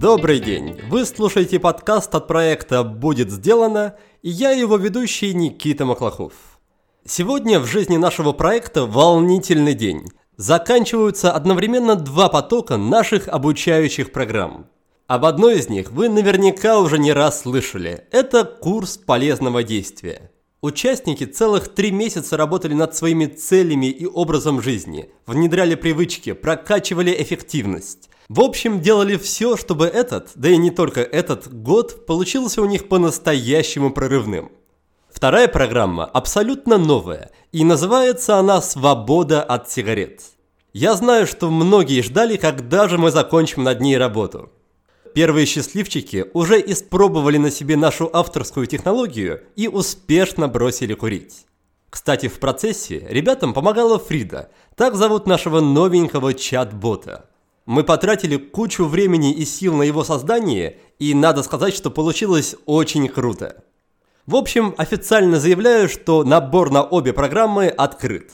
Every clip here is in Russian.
Добрый день! Вы слушаете подкаст от проекта «Будет сделано» и я его ведущий Никита Маклахов. Сегодня в жизни нашего проекта волнительный день. Заканчиваются одновременно два потока наших обучающих программ. Об одной из них вы наверняка уже не раз слышали. Это курс полезного действия. Участники целых три месяца работали над своими целями и образом жизни, внедряли привычки, прокачивали эффективность. В общем, делали все, чтобы этот, да и не только этот, год получился у них по-настоящему прорывным. Вторая программа абсолютно новая, и называется она «Свобода от сигарет». Я знаю, что многие ждали, когда же мы закончим над ней работу. Первые счастливчики уже испробовали на себе нашу авторскую технологию и успешно бросили курить. Кстати, в процессе ребятам помогала Фрида, так зовут нашего новенького чат-бота – мы потратили кучу времени и сил на его создание, и надо сказать, что получилось очень круто. В общем, официально заявляю, что набор на обе программы открыт.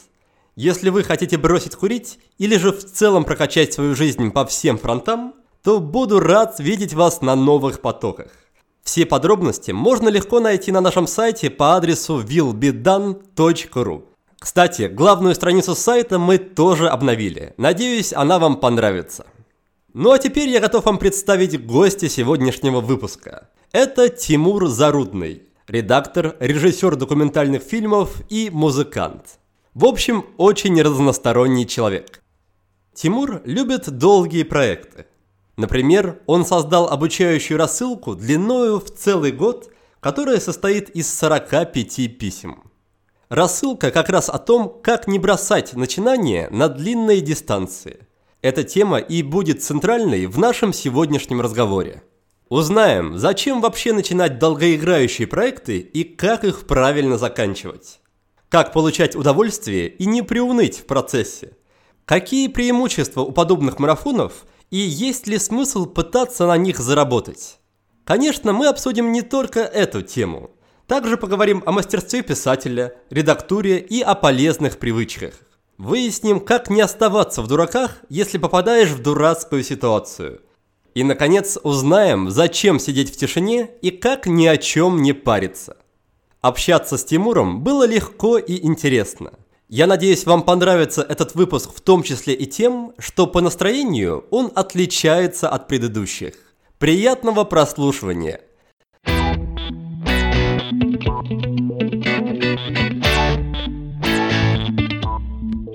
Если вы хотите бросить курить или же в целом прокачать свою жизнь по всем фронтам, то буду рад видеть вас на новых потоках. Все подробности можно легко найти на нашем сайте по адресу willbedone.ru. Кстати, главную страницу сайта мы тоже обновили. Надеюсь, она вам понравится. Ну а теперь я готов вам представить гостя сегодняшнего выпуска. Это Тимур Зарудный, редактор, режиссер документальных фильмов и музыкант. В общем, очень разносторонний человек. Тимур любит долгие проекты. Например, он создал обучающую рассылку длиною в целый год, которая состоит из 45 писем. Рассылка как раз о том, как не бросать начинания на длинные дистанции. Эта тема и будет центральной в нашем сегодняшнем разговоре. Узнаем, зачем вообще начинать долгоиграющие проекты и как их правильно заканчивать. Как получать удовольствие и не приуныть в процессе. Какие преимущества у подобных марафонов и есть ли смысл пытаться на них заработать. Конечно, мы обсудим не только эту тему – также поговорим о мастерстве писателя, редактуре и о полезных привычках. Выясним, как не оставаться в дураках, если попадаешь в дурацкую ситуацию. И, наконец, узнаем, зачем сидеть в тишине и как ни о чем не париться. Общаться с Тимуром было легко и интересно. Я надеюсь, вам понравится этот выпуск в том числе и тем, что по настроению он отличается от предыдущих. Приятного прослушивания!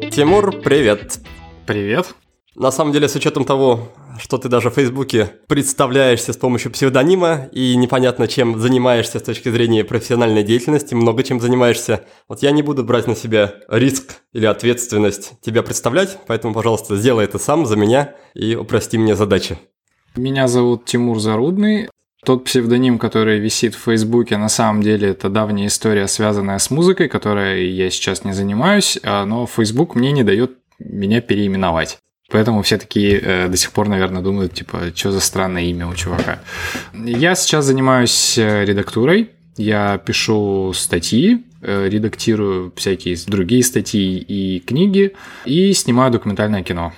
Тимур, привет. Привет. На самом деле, с учетом того, что ты даже в Фейсбуке представляешься с помощью псевдонима и непонятно, чем занимаешься с точки зрения профессиональной деятельности, много чем занимаешься, вот я не буду брать на себя риск или ответственность тебя представлять, поэтому, пожалуйста, сделай это сам за меня и упрости мне задачи. Меня зовут Тимур Зарудный. Тот псевдоним, который висит в Фейсбуке, на самом деле это давняя история, связанная с музыкой, которой я сейчас не занимаюсь, а, но Facebook мне не дает меня переименовать. Поэтому все такие э, до сих пор, наверное, думают, типа, что за странное имя у чувака. Я сейчас занимаюсь э, редактурой. Я пишу статьи, э, редактирую всякие другие статьи и книги и снимаю документальное кино.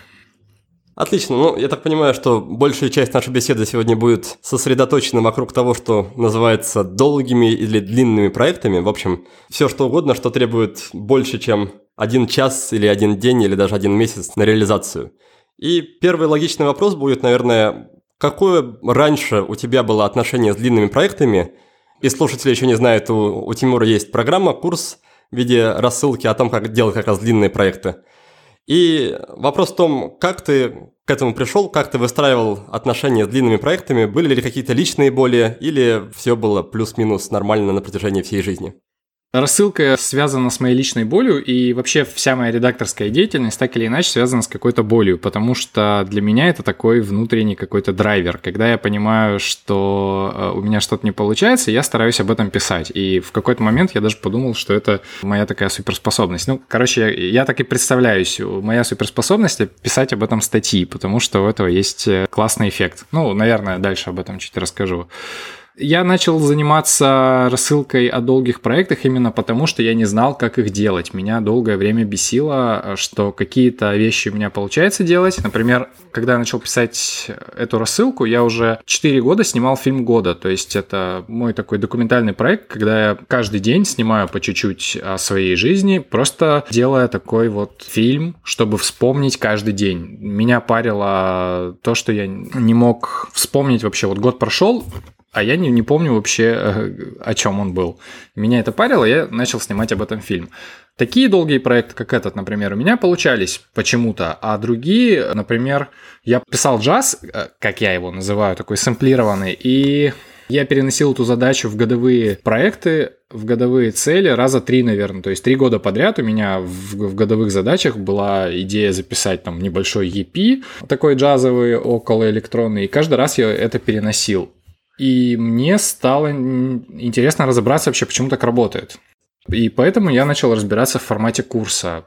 Отлично. Ну, я так понимаю, что большая часть нашей беседы сегодня будет сосредоточена вокруг того, что называется долгими или длинными проектами. В общем, все что угодно, что требует больше, чем один час или один день или даже один месяц на реализацию. И первый логичный вопрос будет, наверное, какое раньше у тебя было отношение с длинными проектами? И слушатели еще не знают, у, у Тимура есть программа, курс в виде рассылки о том, как делать как раз длинные проекты. И вопрос в том, как ты к этому пришел, как ты выстраивал отношения с длинными проектами, были ли какие-то личные боли, или все было плюс-минус нормально на протяжении всей жизни? Рассылка связана с моей личной болью, и вообще вся моя редакторская деятельность так или иначе связана с какой-то болью, потому что для меня это такой внутренний какой-то драйвер. Когда я понимаю, что э, у меня что-то не получается, я стараюсь об этом писать. И в какой-то момент я даже подумал, что это моя такая суперспособность. Ну, короче, я, я так и представляюсь. Моя суперспособность – писать об этом статьи, потому что у этого есть э, классный эффект. Ну, наверное, дальше об этом чуть расскажу. Я начал заниматься рассылкой о долгих проектах именно потому, что я не знал, как их делать. Меня долгое время бесило, что какие-то вещи у меня получается делать. Например, когда я начал писать эту рассылку, я уже 4 года снимал фильм года. То есть это мой такой документальный проект, когда я каждый день снимаю по чуть-чуть о своей жизни, просто делая такой вот фильм, чтобы вспомнить каждый день. Меня парило то, что я не мог вспомнить вообще. Вот год прошел, а я не, не помню вообще, э, о чем он был. Меня это парило, я начал снимать об этом фильм. Такие долгие проекты, как этот, например, у меня получались почему-то, а другие, например, я писал джаз, э, как я его называю, такой сэмплированный, и я переносил эту задачу в годовые проекты, в годовые цели раза три, наверное. То есть три года подряд у меня в, в годовых задачах была идея записать там небольшой EP, такой джазовый, около электронный, и каждый раз я это переносил. И мне стало интересно разобраться вообще, почему так работает. И поэтому я начал разбираться в формате курса.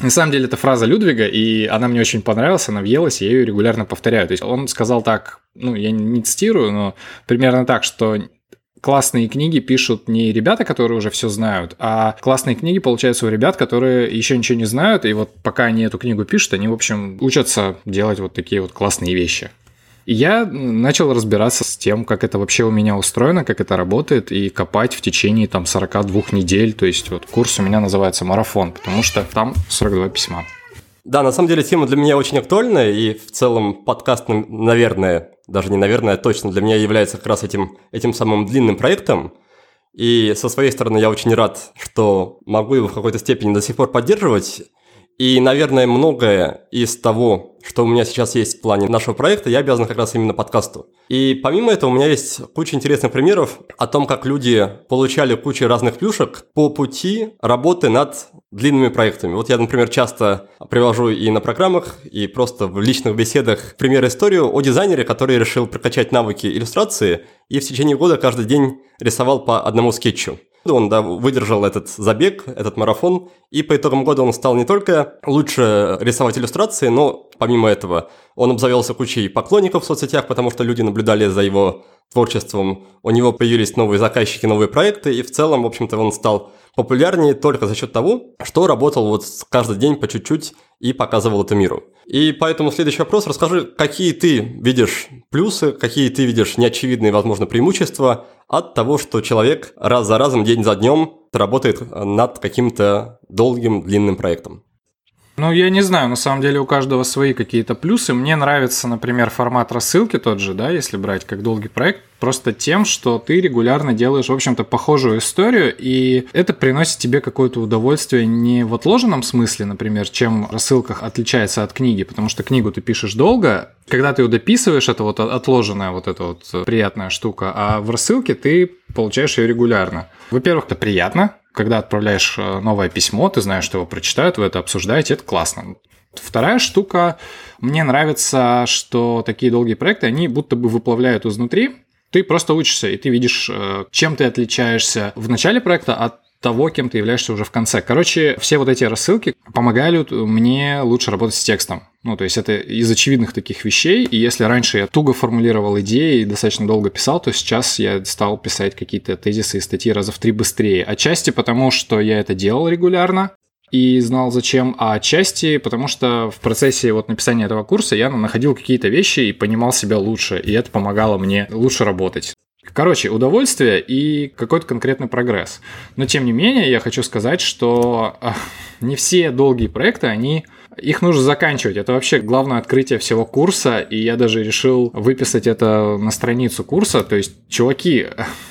На самом деле, это фраза Людвига, и она мне очень понравилась, она въелась, я ее регулярно повторяю. То есть он сказал так, ну, я не цитирую, но примерно так, что классные книги пишут не ребята, которые уже все знают, а классные книги получаются у ребят, которые еще ничего не знают, и вот пока они эту книгу пишут, они, в общем, учатся делать вот такие вот классные вещи. И я начал разбираться с тем, как это вообще у меня устроено, как это работает, и копать в течение там 42 недель. То есть вот курс у меня называется «Марафон», потому что там 42 письма. Да, на самом деле тема для меня очень актуальная, и в целом подкаст, наверное, даже не наверное, а точно для меня является как раз этим, этим самым длинным проектом. И со своей стороны я очень рад, что могу его в какой-то степени до сих пор поддерживать. И, наверное, многое из того, что у меня сейчас есть в плане нашего проекта, я обязан как раз именно подкасту. И помимо этого у меня есть куча интересных примеров о том, как люди получали кучу разных плюшек по пути работы над длинными проектами. Вот я, например, часто привожу и на программах, и просто в личных беседах пример историю о дизайнере, который решил прокачать навыки иллюстрации и в течение года каждый день рисовал по одному скетчу. Он да, выдержал этот забег, этот марафон, и по итогам года он стал не только лучше рисовать иллюстрации, но помимо этого он обзавелся кучей поклонников в соцсетях, потому что люди наблюдали за его творчеством, у него появились новые заказчики, новые проекты, и в целом, в общем-то, он стал популярнее только за счет того, что работал вот каждый день по чуть-чуть и показывал это миру. И поэтому следующий вопрос. Расскажи, какие ты видишь плюсы, какие ты видишь неочевидные, возможно, преимущества от того, что человек раз за разом, день за днем работает над каким-то долгим, длинным проектом. Ну, я не знаю, на самом деле у каждого свои какие-то плюсы. Мне нравится, например, формат рассылки тот же, да, если брать как долгий проект, просто тем, что ты регулярно делаешь, в общем-то, похожую историю, и это приносит тебе какое-то удовольствие не в отложенном смысле, например, чем рассылках отличается от книги, потому что книгу ты пишешь долго, когда ты ее дописываешь, это вот отложенная вот эта вот приятная штука, а в рассылке ты получаешь ее регулярно. Во-первых, это приятно, когда отправляешь э, новое письмо, ты знаешь, что его прочитают, вы это обсуждаете, это классно. Вторая штука, мне нравится, что такие долгие проекты, они будто бы выплавляют изнутри, ты просто учишься, и ты видишь, э, чем ты отличаешься в начале проекта от того, кем ты являешься уже в конце. Короче, все вот эти рассылки помогают мне лучше работать с текстом. Ну, то есть это из очевидных таких вещей, и если раньше я туго формулировал идеи и достаточно долго писал, то сейчас я стал писать какие-то тезисы и статьи раза в три быстрее. Отчасти потому, что я это делал регулярно, и знал зачем, а отчасти потому что в процессе вот написания этого курса я находил какие-то вещи и понимал себя лучше, и это помогало мне лучше работать. Короче, удовольствие и какой-то конкретный прогресс. Но тем не менее, я хочу сказать, что а, не все долгие проекты, они их нужно заканчивать. Это вообще главное открытие всего курса, и я даже решил выписать это на страницу курса. То есть, чуваки,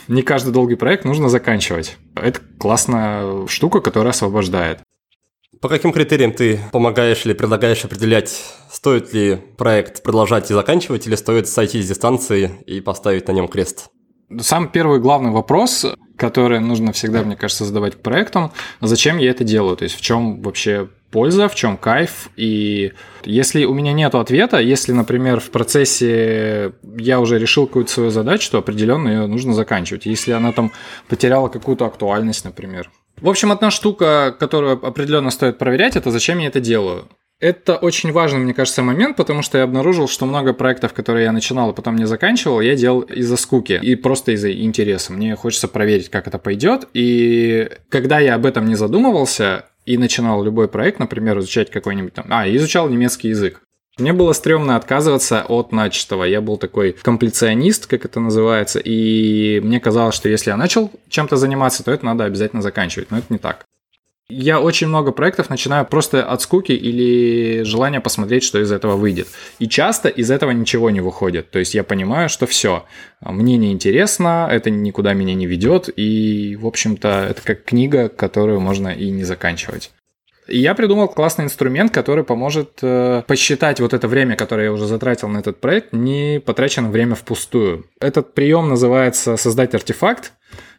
не каждый долгий проект нужно заканчивать. Это классная штука, которая освобождает. По каким критериям ты помогаешь или предлагаешь определять, стоит ли проект продолжать и заканчивать, или стоит сойти с дистанции и поставить на нем крест? Сам первый главный вопрос, который нужно всегда, мне кажется, задавать проектам, зачем я это делаю, то есть в чем вообще польза, в чем кайф. И если у меня нет ответа, если, например, в процессе я уже решил какую-то свою задачу, то определенно ее нужно заканчивать. Если она там потеряла какую-то актуальность, например. В общем, одна штука, которую определенно стоит проверять, это зачем я это делаю. Это очень важный, мне кажется, момент, потому что я обнаружил, что много проектов, которые я начинал и потом не заканчивал, я делал из-за скуки и просто из-за интереса. Мне хочется проверить, как это пойдет. И когда я об этом не задумывался и начинал любой проект, например, изучать какой-нибудь там... А, изучал немецкий язык. Мне было стрёмно отказываться от начатого. Я был такой комплиционист, как это называется, и мне казалось, что если я начал чем-то заниматься, то это надо обязательно заканчивать, но это не так. Я очень много проектов начинаю просто от скуки или желания посмотреть, что из этого выйдет. И часто из этого ничего не выходит. То есть я понимаю, что все, мне не интересно, это никуда меня не ведет, и, в общем-то, это как книга, которую можно и не заканчивать. Я придумал классный инструмент, который поможет э, посчитать вот это время, которое я уже затратил на этот проект, не потраченное время впустую. Этот прием называется создать артефакт.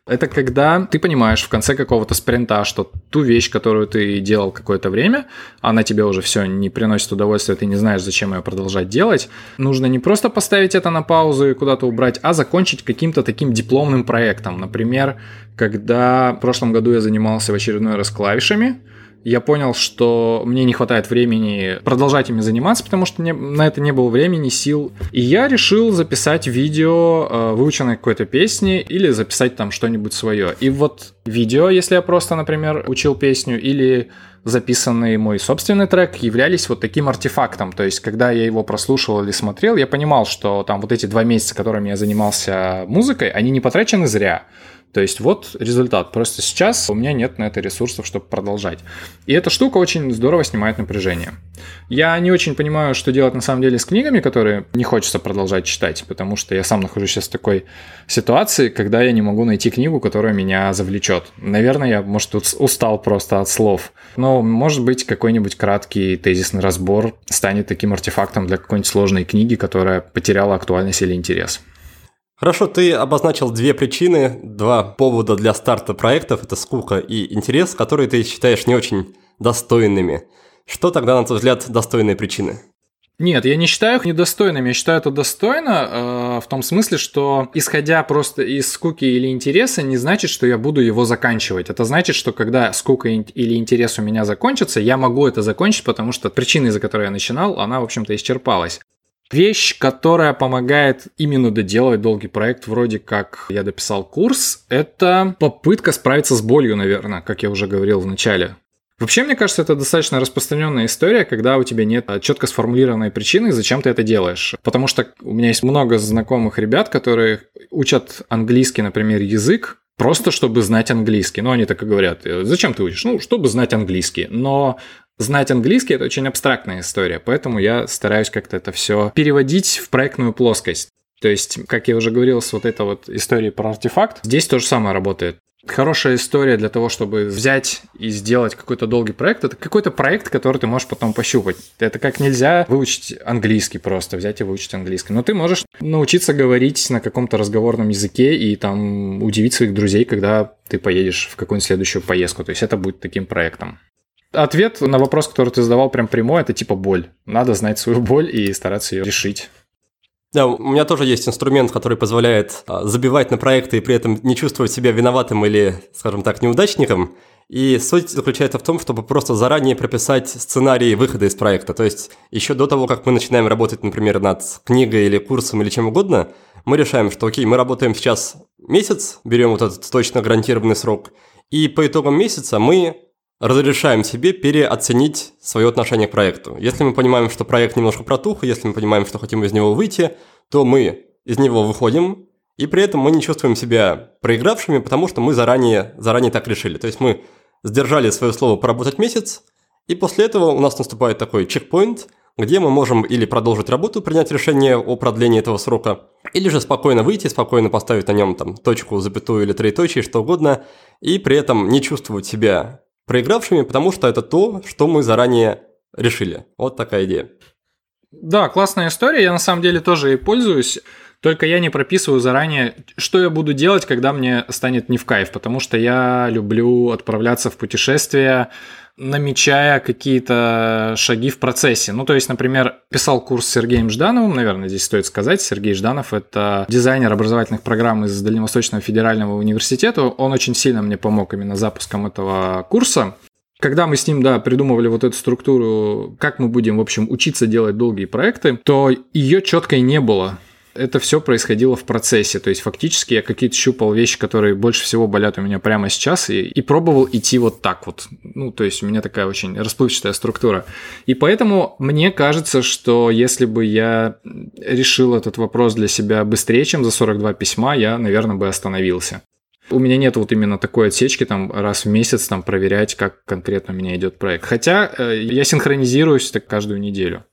Это когда ты понимаешь в конце какого-то спринта, что ту вещь, которую ты делал какое-то время, она тебе уже все не приносит удовольствия, ты не знаешь, зачем ее продолжать делать. Нужно не просто поставить это на паузу и куда-то убрать, а закончить каким-то таким дипломным проектом. Например, когда в прошлом году я занимался в очередной раз клавишами, я понял, что мне не хватает времени продолжать ими заниматься, потому что мне, на это не было времени, сил. И я решил записать видео э, выученной какой-то песни или записать там что-нибудь свое. И вот видео, если я просто, например, учил песню, или записанный мой собственный трек являлись вот таким артефактом. То есть, когда я его прослушивал или смотрел, я понимал, что там вот эти два месяца, которыми я занимался музыкой, они не потрачены зря. То есть вот результат. Просто сейчас у меня нет на это ресурсов, чтобы продолжать. И эта штука очень здорово снимает напряжение. Я не очень понимаю, что делать на самом деле с книгами, которые не хочется продолжать читать, потому что я сам нахожусь сейчас в такой ситуации, когда я не могу найти книгу, которая меня завлечет. Наверное, я, может, устал просто от слов. Но, может быть, какой-нибудь краткий тезисный разбор станет таким артефактом для какой-нибудь сложной книги, которая потеряла актуальность или интерес. Хорошо, ты обозначил две причины, два повода для старта проектов, это скука и интерес, которые ты считаешь не очень достойными. Что тогда, на твой взгляд, достойные причины? Нет, я не считаю их недостойными. Я считаю это достойно э, в том смысле, что исходя просто из скуки или интереса, не значит, что я буду его заканчивать. Это значит, что когда скука или интерес у меня закончится, я могу это закончить, потому что причина, из-за которой я начинал, она, в общем-то, исчерпалась. Вещь, которая помогает именно доделывать долгий проект, вроде как я дописал курс, это попытка справиться с болью, наверное, как я уже говорил в начале. Вообще, мне кажется, это достаточно распространенная история, когда у тебя нет четко сформулированной причины, зачем ты это делаешь. Потому что у меня есть много знакомых ребят, которые учат английский, например, язык, просто чтобы знать английский. Ну, они так и говорят, зачем ты учишь? Ну, чтобы знать английский. Но Знать английский – это очень абстрактная история, поэтому я стараюсь как-то это все переводить в проектную плоскость. То есть, как я уже говорил, с вот этой вот историей про артефакт, здесь то же самое работает. Хорошая история для того, чтобы взять и сделать какой-то долгий проект, это какой-то проект, который ты можешь потом пощупать. Это как нельзя выучить английский просто, взять и выучить английский. Но ты можешь научиться говорить на каком-то разговорном языке и там удивить своих друзей, когда ты поедешь в какую-нибудь следующую поездку. То есть это будет таким проектом. Ответ на вопрос, который ты задавал прям прямой, это типа боль. Надо знать свою боль и стараться ее решить. Да, у меня тоже есть инструмент, который позволяет а, забивать на проекты и при этом не чувствовать себя виноватым или, скажем так, неудачником. И суть заключается в том, чтобы просто заранее прописать сценарий выхода из проекта. То есть еще до того, как мы начинаем работать, например, над книгой или курсом или чем угодно, мы решаем, что окей, мы работаем сейчас месяц, берем вот этот точно гарантированный срок, и по итогам месяца мы разрешаем себе переоценить свое отношение к проекту. Если мы понимаем, что проект немножко протух, если мы понимаем, что хотим из него выйти, то мы из него выходим, и при этом мы не чувствуем себя проигравшими, потому что мы заранее, заранее так решили. То есть мы сдержали свое слово поработать месяц, и после этого у нас наступает такой чекпоинт, где мы можем или продолжить работу, принять решение о продлении этого срока, или же спокойно выйти, спокойно поставить на нем там точку, запятую или троеточие, что угодно, и при этом не чувствовать себя проигравшими, потому что это то, что мы заранее решили. Вот такая идея. Да, классная история. Я на самом деле тоже ей пользуюсь. Только я не прописываю заранее, что я буду делать, когда мне станет не в кайф, потому что я люблю отправляться в путешествия, намечая какие-то шаги в процессе. Ну, то есть, например, писал курс с Сергеем Ждановым, наверное, здесь стоит сказать. Сергей Жданов – это дизайнер образовательных программ из Дальневосточного федерального университета. Он очень сильно мне помог именно запуском этого курса. Когда мы с ним, да, придумывали вот эту структуру, как мы будем, в общем, учиться делать долгие проекты, то ее четкой не было это все происходило в процессе. То есть фактически я какие-то щупал вещи, которые больше всего болят у меня прямо сейчас, и, и пробовал идти вот так вот. Ну, то есть у меня такая очень расплывчатая структура. И поэтому мне кажется, что если бы я решил этот вопрос для себя быстрее, чем за 42 письма, я, наверное, бы остановился. У меня нет вот именно такой отсечки, там, раз в месяц там проверять, как конкретно у меня идет проект. Хотя э, я синхронизируюсь так каждую неделю.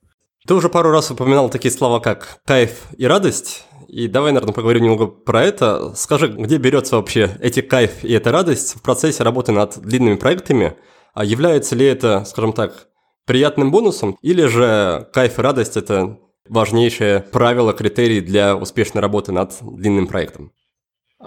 Ты уже пару раз упоминал такие слова, как кайф и радость. И давай, наверное, поговорим немного про это. Скажи, где берется вообще эти кайф и эта радость в процессе работы над длинными проектами? А является ли это, скажем так, приятным бонусом? Или же кайф и радость – это важнейшее правило, критерий для успешной работы над длинным проектом?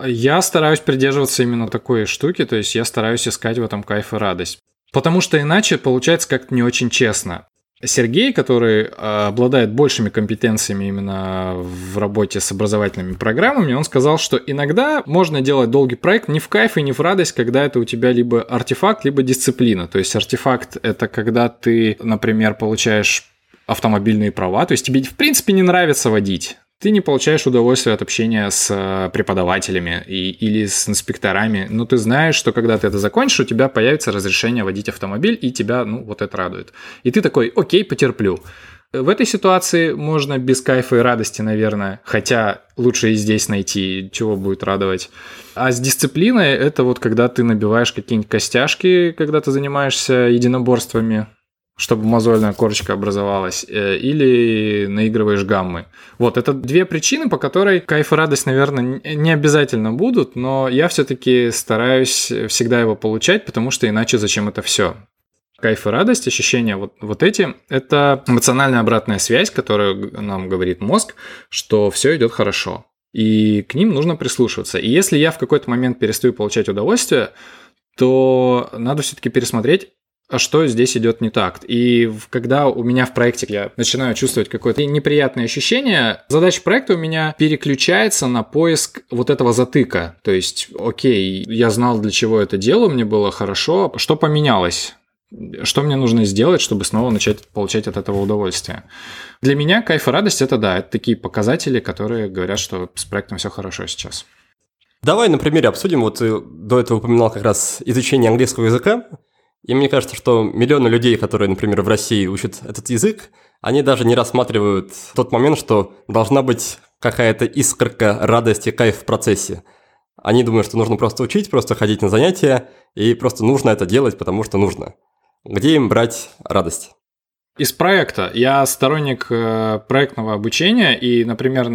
Я стараюсь придерживаться именно такой штуки, то есть я стараюсь искать в этом кайф и радость. Потому что иначе получается как-то не очень честно. Сергей, который а, обладает большими компетенциями именно в работе с образовательными программами, он сказал, что иногда можно делать долгий проект не в кайф и не в радость, когда это у тебя либо артефакт, либо дисциплина. То есть артефакт – это когда ты, например, получаешь автомобильные права, то есть тебе в принципе не нравится водить, ты не получаешь удовольствие от общения с э, преподавателями и, или с инспекторами, но ты знаешь, что когда ты это закончишь, у тебя появится разрешение водить автомобиль, и тебя, ну, вот это радует. И ты такой, окей, потерплю. В этой ситуации можно без кайфа и радости, наверное, хотя лучше и здесь найти, чего будет радовать. А с дисциплиной это вот когда ты набиваешь какие-нибудь костяшки, когда ты занимаешься единоборствами, чтобы мозольная корочка образовалась, э, или наигрываешь гаммы. Вот, это две причины, по которой кайф и радость, наверное, не обязательно будут, но я все-таки стараюсь всегда его получать, потому что иначе зачем это все? Кайф и радость, ощущения вот, вот эти, это эмоциональная обратная связь, которую нам говорит мозг, что все идет хорошо. И к ним нужно прислушиваться. И если я в какой-то момент перестаю получать удовольствие, то надо все-таки пересмотреть, что здесь идет не так. И когда у меня в проекте я начинаю чувствовать какое-то неприятное ощущение, задача проекта у меня переключается на поиск вот этого затыка. То есть, окей, я знал, для чего это делаю, мне было хорошо. Что поменялось? Что мне нужно сделать, чтобы снова начать получать от этого удовольствие? Для меня кайф и радость это да, это такие показатели, которые говорят, что с проектом все хорошо сейчас. Давай на примере обсудим. Вот ты до этого упоминал как раз изучение английского языка. И мне кажется, что миллионы людей, которые, например, в России учат этот язык, они даже не рассматривают тот момент, что должна быть какая-то искорка радости, кайф в процессе. Они думают, что нужно просто учить, просто ходить на занятия, и просто нужно это делать, потому что нужно. Где им брать радость? Из проекта. Я сторонник э, проектного обучения, и, например,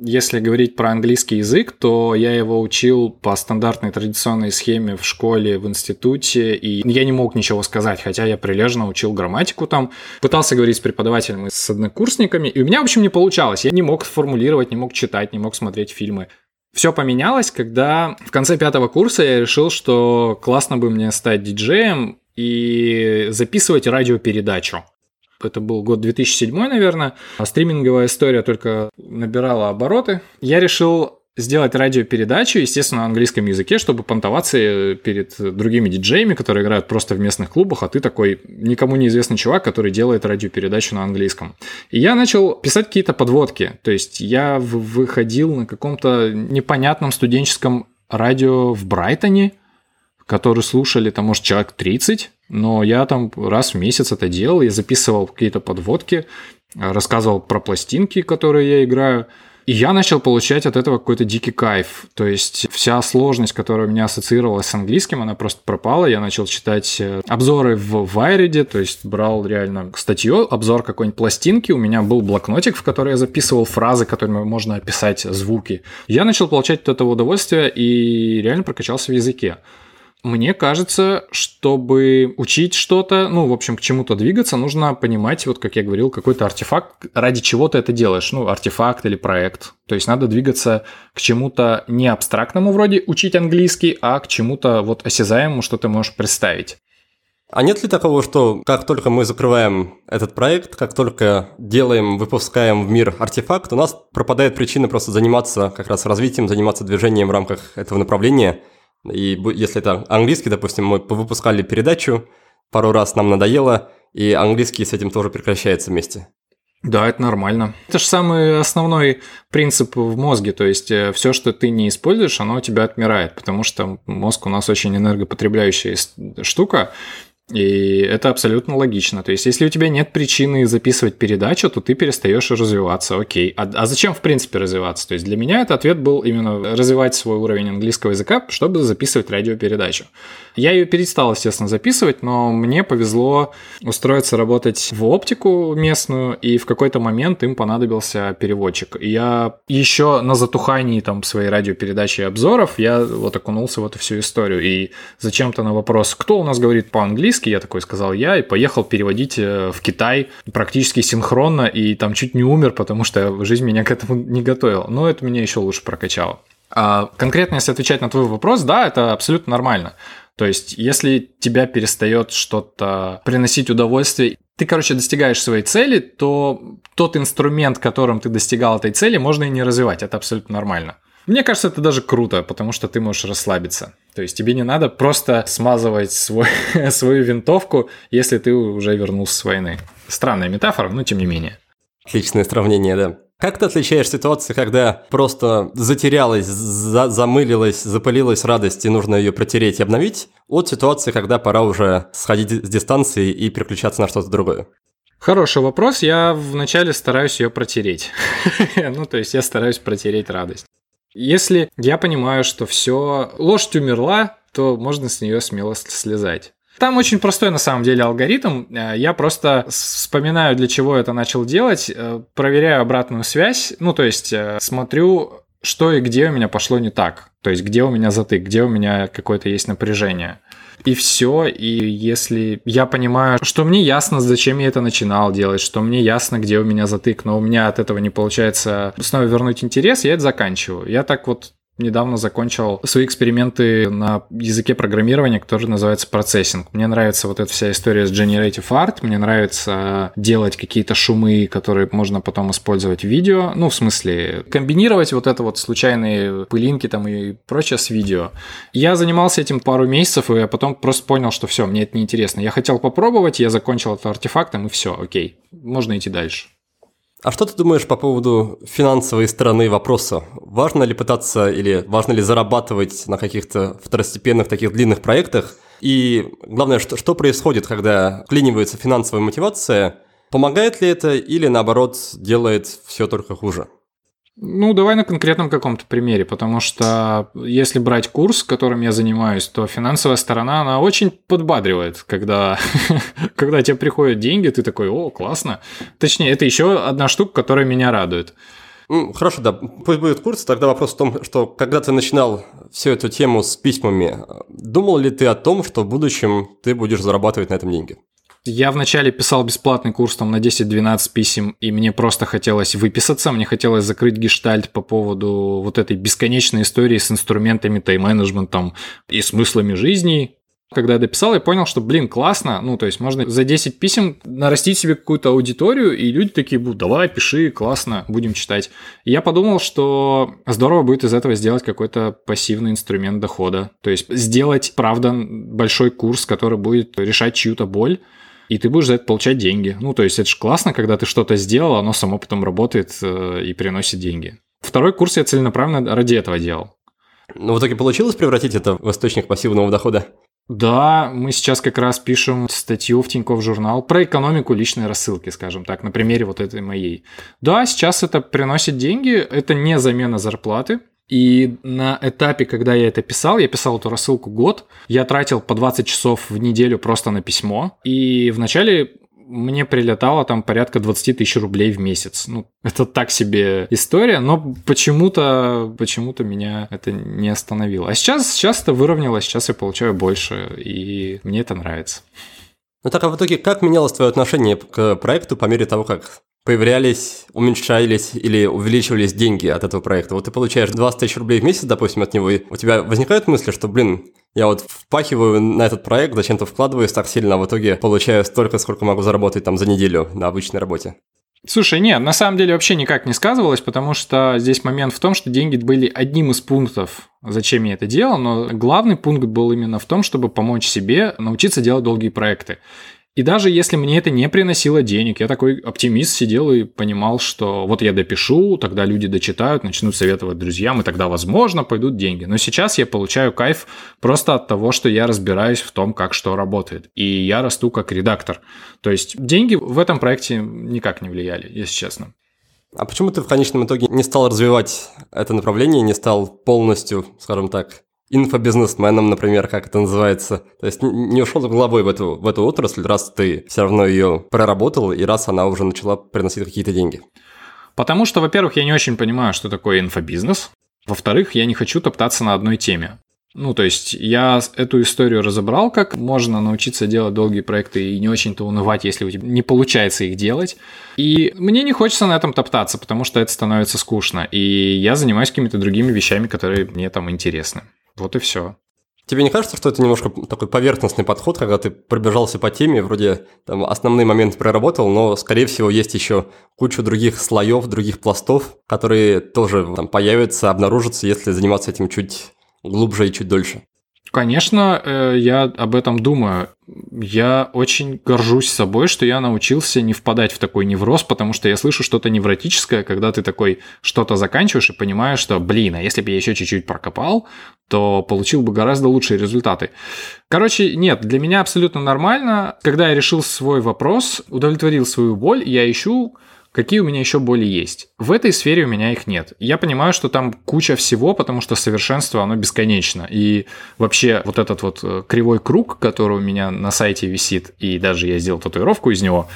если говорить про английский язык, то я его учил по стандартной традиционной схеме в школе, в институте, и я не мог ничего сказать, хотя я прилежно учил грамматику там, пытался говорить с преподавателем и с однокурсниками, и у меня, в общем, не получалось. Я не мог формулировать, не мог читать, не мог смотреть фильмы. Все поменялось, когда в конце пятого курса я решил, что классно бы мне стать диджеем и записывать радиопередачу это был год 2007, наверное, а стриминговая история только набирала обороты. Я решил сделать радиопередачу, естественно, на английском языке, чтобы понтоваться перед другими диджеями, которые играют просто в местных клубах, а ты такой никому неизвестный чувак, который делает радиопередачу на английском. И я начал писать какие-то подводки, то есть я выходил на каком-то непонятном студенческом радио в Брайтоне, который слушали там, может, человек 30, но я там раз в месяц это делал, я записывал какие-то подводки, рассказывал про пластинки, которые я играю, и я начал получать от этого какой-то дикий кайф. То есть вся сложность, которая у меня ассоциировалась с английским, она просто пропала. Я начал читать э, обзоры в Вайреде, то есть брал реально статью, обзор какой-нибудь пластинки. У меня был блокнотик, в который я записывал фразы, которыми можно описать звуки. Я начал получать от этого удовольствие и реально прокачался в языке. Мне кажется, чтобы учить что-то, ну, в общем, к чему-то двигаться, нужно понимать, вот как я говорил, какой-то артефакт, ради чего ты это делаешь, ну, артефакт или проект. То есть надо двигаться к чему-то не абстрактному вроде учить английский, а к чему-то вот осязаемому, что ты можешь представить. А нет ли такого, что как только мы закрываем этот проект, как только делаем, выпускаем в мир артефакт, у нас пропадает причина просто заниматься как раз развитием, заниматься движением в рамках этого направления – И если это английский, допустим, мы выпускали передачу, пару раз нам надоело, и английский с этим тоже прекращается вместе. Да, это нормально. Это же самый основной принцип в мозге, то есть э, все, что ты не используешь, оно у тебя отмирает, потому что мозг у нас очень энергопотребляющая штука, и это абсолютно логично. То есть, если у тебя нет причины записывать передачу, то ты перестаешь развиваться. Окей. А, а зачем, в принципе, развиваться? То есть, для меня этот ответ был именно развивать свой уровень английского языка, чтобы записывать радиопередачу. Я ее перестал, естественно, записывать, но мне повезло устроиться работать в оптику местную, и в какой-то момент им понадобился переводчик. И я еще на затухании там своей радиопередачи и обзоров я вот окунулся в эту всю историю. И зачем-то на вопрос, кто у нас говорит по-английски, я такой сказал я, и поехал переводить э, в Китай практически синхронно, и там чуть не умер, потому что жизнь меня к этому не готовила. Но это меня еще лучше прокачало. А конкретно, если отвечать на твой вопрос, да, это абсолютно нормально. То есть, если тебя перестает что-то приносить удовольствие, ты, короче, достигаешь своей цели, то тот инструмент, которым ты достигал этой цели, можно и не развивать. Это абсолютно нормально. Мне кажется, это даже круто, потому что ты можешь расслабиться. То есть тебе не надо просто смазывать свой, свою винтовку, если ты уже вернулся с войны. Странная метафора, но тем не менее. Отличное сравнение, да. Как ты отличаешь ситуации, когда просто затерялась, за замылилась, запылилась радость и нужно ее протереть и обновить, от ситуации, когда пора уже сходить с дистанции и переключаться на что-то другое? Хороший вопрос. Я вначале стараюсь ее протереть. ну, то есть я стараюсь протереть радость. Если я понимаю, что все, лошадь умерла, то можно с нее смело слезать. Там очень простой на самом деле алгоритм. Э, я просто вспоминаю, для чего это начал делать, э, проверяю обратную связь, ну то есть э, смотрю, что и где у меня пошло не так. То есть где у меня затык, где у меня какое-то есть напряжение. И все, и если я понимаю, что мне ясно, зачем я это начинал делать, что мне ясно, где у меня затык, но у меня от этого не получается снова вернуть интерес, я это заканчиваю. Я так вот недавно закончил свои эксперименты на языке программирования, который называется процессинг. Мне нравится вот эта вся история с Generative Art, мне нравится делать какие-то шумы, которые можно потом использовать в видео, ну, в смысле, комбинировать вот это вот случайные пылинки там и прочее с видео. Я занимался этим пару месяцев, и я потом просто понял, что все, мне это неинтересно. Я хотел попробовать, я закончил это артефактом, и все, окей, можно идти дальше. А что ты думаешь по поводу финансовой стороны вопроса? Важно ли пытаться или важно ли зарабатывать на каких-то второстепенных таких длинных проектах? И главное, что, что происходит, когда клинивается финансовая мотивация? Помогает ли это или наоборот делает все только хуже? Ну, давай на конкретном каком-то примере, потому что если брать курс, которым я занимаюсь, то финансовая сторона, она очень подбадривает, когда, когда тебе приходят деньги, ты такой, о, классно. Точнее, это еще одна штука, которая меня радует. Хорошо, да, пусть будет курс. Тогда вопрос в том, что когда ты начинал всю эту тему с письмами, думал ли ты о том, что в будущем ты будешь зарабатывать на этом деньги? Я вначале писал бесплатный курс там на 10-12 писем, и мне просто хотелось выписаться, мне хотелось закрыть гештальт по поводу вот этой бесконечной истории с инструментами тайм-менеджментом и смыслами жизни. Когда я дописал, я понял, что, блин, классно, ну, то есть можно за 10 писем нарастить себе какую-то аудиторию, и люди такие будут, давай, пиши, классно, будем читать. И я подумал, что здорово будет из этого сделать какой-то пассивный инструмент дохода. То есть сделать, правда, большой курс, который будет решать чью-то боль, и ты будешь за это получать деньги. Ну, то есть это же классно, когда ты что-то сделал, оно само потом работает э, и приносит деньги. Второй курс я целенаправленно ради этого делал. Ну, в итоге получилось превратить это в источник пассивного дохода? Да, мы сейчас как раз пишем статью в Тинькофф журнал про экономику личной рассылки, скажем так, на примере вот этой моей. Да, сейчас это приносит деньги, это не замена зарплаты, и на этапе, когда я это писал, я писал эту рассылку год, я тратил по 20 часов в неделю просто на письмо. И вначале мне прилетало там порядка 20 тысяч рублей в месяц. Ну, это так себе история, но почему-то почему меня это не остановило. А сейчас, сейчас это выровнялось, сейчас я получаю больше, и мне это нравится. Ну так, а в итоге как менялось твое отношение к проекту по мере того, как появлялись, уменьшались или увеличивались деньги от этого проекта. Вот ты получаешь 20 тысяч рублей в месяц, допустим, от него, и у тебя возникают мысли, что, блин, я вот впахиваю на этот проект, зачем-то вкладываюсь так сильно, а в итоге получаю столько, сколько могу заработать там за неделю на обычной работе. Слушай, нет, на самом деле вообще никак не сказывалось, потому что здесь момент в том, что деньги были одним из пунктов, зачем я это делал, но главный пункт был именно в том, чтобы помочь себе научиться делать долгие проекты. И даже если мне это не приносило денег, я такой оптимист сидел и понимал, что вот я допишу, тогда люди дочитают, начнут советовать друзьям, и тогда, возможно, пойдут деньги. Но сейчас я получаю кайф просто от того, что я разбираюсь в том, как что работает. И я расту как редактор. То есть деньги в этом проекте никак не влияли, если честно. А почему ты в конечном итоге не стал развивать это направление, не стал полностью, скажем так, инфобизнесменом, например, как это называется. То есть не ушел головой в эту, в эту отрасль, раз ты все равно ее проработал, и раз она уже начала приносить какие-то деньги. Потому что, во-первых, я не очень понимаю, что такое инфобизнес. Во-вторых, я не хочу топтаться на одной теме. Ну, то есть я эту историю разобрал, как можно научиться делать долгие проекты и не очень-то унывать, если у тебя не получается их делать. И мне не хочется на этом топтаться, потому что это становится скучно. И я занимаюсь какими-то другими вещами, которые мне там интересны. Вот и все. Тебе не кажется, что это немножко такой поверхностный подход, когда ты пробежался по теме, вроде там основные моменты проработал, но, скорее всего, есть еще куча других слоев, других пластов, которые тоже там появятся, обнаружатся, если заниматься этим чуть глубже и чуть дольше? Конечно, э, я об этом думаю. Я очень горжусь собой, что я научился не впадать в такой невроз, потому что я слышу что-то невротическое, когда ты такой что-то заканчиваешь и понимаешь, что, блин, а если бы я еще чуть-чуть прокопал, то получил бы гораздо лучшие результаты. Короче, нет, для меня абсолютно нормально. Когда я решил свой вопрос, удовлетворил свою боль, я ищу Какие у меня еще боли есть? В этой сфере у меня их нет. Я понимаю, что там куча всего, потому что совершенство, оно бесконечно. И вообще вот этот вот э, кривой круг, который у меня на сайте висит, и даже я сделал татуировку из него,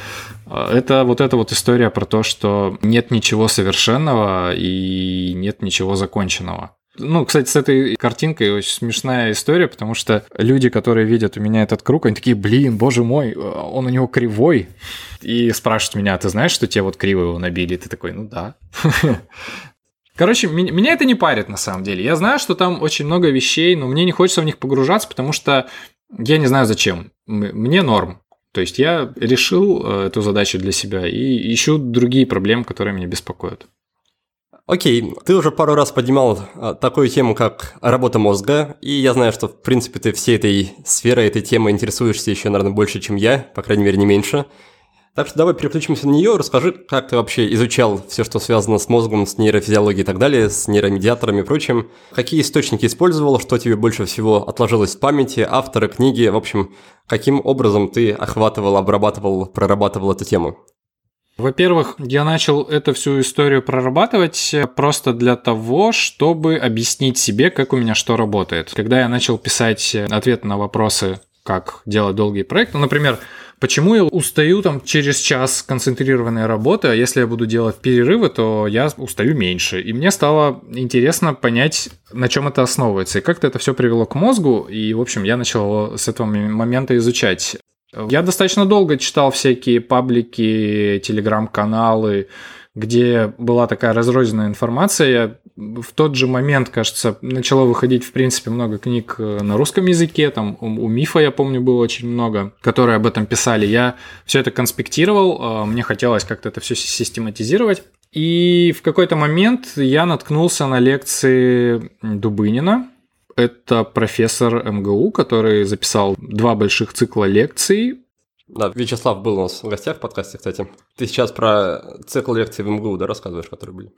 э, это вот эта вот история про то, что нет ничего совершенного и нет ничего законченного. Ну, кстати, с этой картинкой очень смешная история, потому что люди, которые видят у меня этот круг, они такие, блин, боже мой, он у него кривой. И спрашивают меня, «А ты знаешь, что тебе вот криво его набили? И ты такой, ну да. Короче, меня это не парит на самом деле. Я знаю, что там очень много вещей, но мне не хочется в них погружаться, потому что я не знаю зачем. Мне норм. То есть я решил э, эту задачу для себя и ищу другие проблемы, которые меня беспокоят. Окей, ты уже пару раз поднимал а, такую тему, как работа мозга, и я знаю, что, в принципе, ты всей этой сферой, этой темой интересуешься еще, наверное, больше, чем я, по крайней мере, не меньше. Так что давай переключимся на нее, расскажи, как ты вообще изучал все, что связано с мозгом, с нейрофизиологией и так далее, с нейромедиаторами и прочим. Какие источники использовал, что тебе больше всего отложилось в памяти, авторы, книги, в общем, каким образом ты охватывал, обрабатывал, прорабатывал эту тему? Во-первых, я начал эту всю историю прорабатывать э, просто для того, чтобы объяснить себе, как у меня что работает. Когда я начал писать э, ответы на вопросы, как делать долгий проект, ну, например, Почему я устаю там через час концентрированной работы, а если я буду делать перерывы, то я устаю меньше. И мне стало интересно понять, на чем это основывается, и как-то это все привело к мозгу, и, в общем, я начал с этого момента изучать. Я достаточно долго читал всякие паблики, телеграм-каналы, где была такая разрозненная информация. В тот же момент, кажется, начало выходить, в принципе, много книг э, на русском языке. Там у Мифа, я помню, было очень много, которые об этом писали. Я все это конспектировал, э, мне хотелось как-то это все систематизировать. И в какой-то момент я наткнулся на лекции Дубынина, это профессор МГУ, который записал два больших цикла лекций. Да, Вячеслав был у нас в гостях в подкасте, кстати. Ты сейчас про цикл лекций в МГУ, да, рассказываешь, которые были?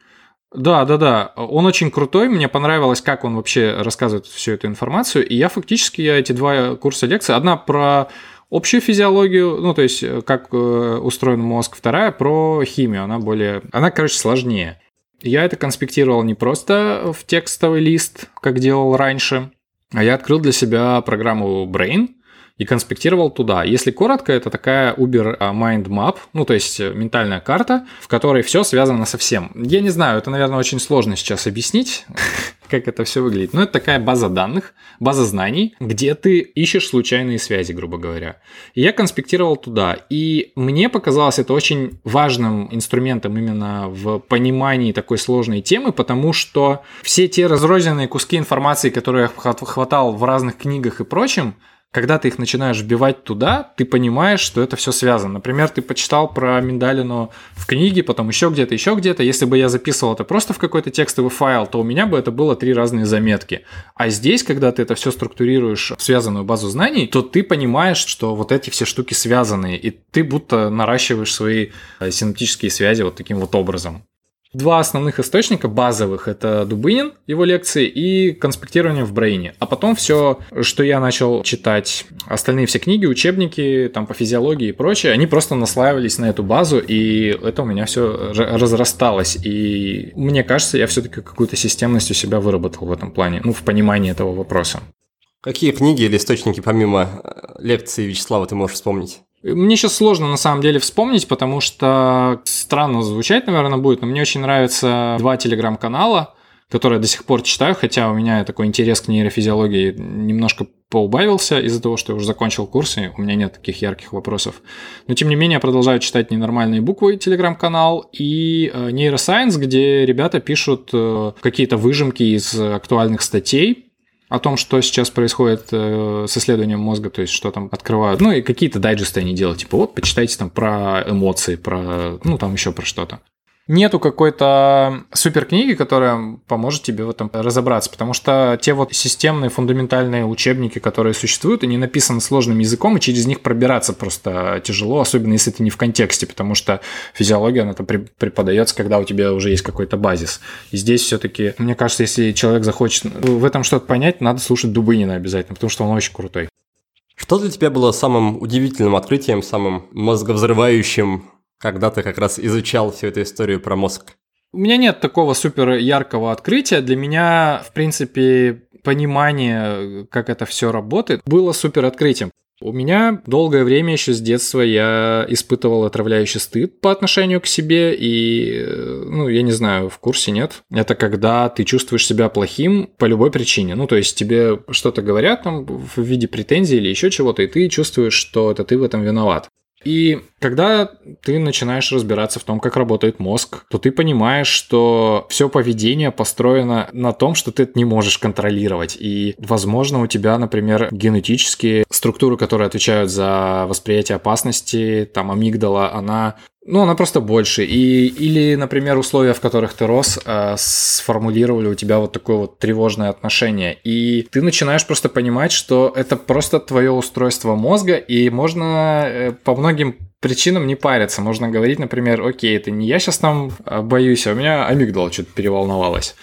Да, да, да. Он очень крутой. Мне понравилось, как он вообще рассказывает всю эту информацию. И я фактически я эти два курса лекций. Одна про общую физиологию, ну, то есть, как э, устроен мозг, вторая про химию, она более... Она, короче, сложнее. Я это конспектировал не просто в текстовый лист, как делал раньше, а я открыл для себя программу Brain и конспектировал туда. Если коротко, это такая Uber Mind Map, ну то есть ментальная карта, в которой все связано со всем. Я не знаю, это, наверное, очень сложно сейчас объяснить, как это все выглядит. Но это такая база данных, база знаний, где ты ищешь случайные связи, грубо говоря. И я конспектировал туда. И мне показалось это очень важным инструментом именно в понимании такой сложной темы, потому что все те разрозненные куски информации, которые я хватал в разных книгах и прочем, когда ты их начинаешь вбивать туда, ты понимаешь, что это все связано. Например, ты почитал про миндалину в книге, потом еще где-то, еще где-то. Если бы я записывал это просто в какой-то текстовый файл, то у меня бы это было три разные заметки. А здесь, когда ты это все структурируешь в связанную базу знаний, то ты понимаешь, что вот эти все штуки связаны, и ты будто наращиваешь свои э, синаптические связи вот таким вот образом. Два основных источника базовых – это Дубынин, его лекции, и конспектирование в Брейне. А потом все, что я начал читать, остальные все книги, учебники там по физиологии и прочее, они просто наслаивались на эту базу, и это у меня все разрасталось. И мне кажется, я все-таки какую-то системность у себя выработал в этом плане, ну, в понимании этого вопроса. Какие книги или источники помимо э, лекции Вячеслава ты можешь вспомнить? Мне сейчас сложно на самом деле вспомнить, потому что странно звучать, наверное, будет, но мне очень нравятся два телеграм-канала, которые я до сих пор читаю, хотя у меня такой интерес к нейрофизиологии немножко поубавился из-за того, что я уже закончил курсы, у меня нет таких ярких вопросов. Но тем не менее я продолжаю читать ненормальные буквы телеграм-канал и э, нейросайенс, где ребята пишут э, какие-то выжимки из актуальных статей, о том, что сейчас происходит э, с исследованием мозга, то есть что там открывают. Ну и какие-то дайджесты они делают, типа вот почитайте там про эмоции, про, ну там еще про что-то нету какой-то супер книги, которая поможет тебе в этом разобраться, потому что те вот системные фундаментальные учебники, которые существуют, они написаны сложным языком, и через них пробираться просто тяжело, особенно если ты не в контексте, потому что физиология, она это преподается, когда у тебя уже есть какой-то базис. И здесь все-таки, мне кажется, если человек захочет в этом что-то понять, надо слушать Дубынина обязательно, потому что он очень крутой. Что для тебя было самым удивительным открытием, самым мозговзрывающим когда ты как раз изучал всю эту историю про мозг? У меня нет такого супер яркого открытия. Для меня, в принципе, понимание, как это все работает, было супер открытием. У меня долгое время еще с детства я испытывал отравляющий стыд по отношению к себе, и, ну, я не знаю, в курсе нет. Это когда ты чувствуешь себя плохим по любой причине. Ну, то есть тебе что-то говорят там в виде претензий или еще чего-то, и ты чувствуешь, что это ты в этом виноват. И когда ты начинаешь разбираться в том, как работает мозг, то ты понимаешь, что все поведение построено на том, что ты это не можешь контролировать. И, возможно, у тебя, например, генетические структуры, которые отвечают за восприятие опасности, там амигдала, она ну, она просто больше. И, или, например, условия, в которых ты рос, э, сформулировали у тебя вот такое вот тревожное отношение. И ты начинаешь просто понимать, что это просто твое устройство мозга, и можно э, по многим причинам не париться. Можно говорить, например, окей, это не я сейчас там э, боюсь, а у меня амигдала что-то переволновалась.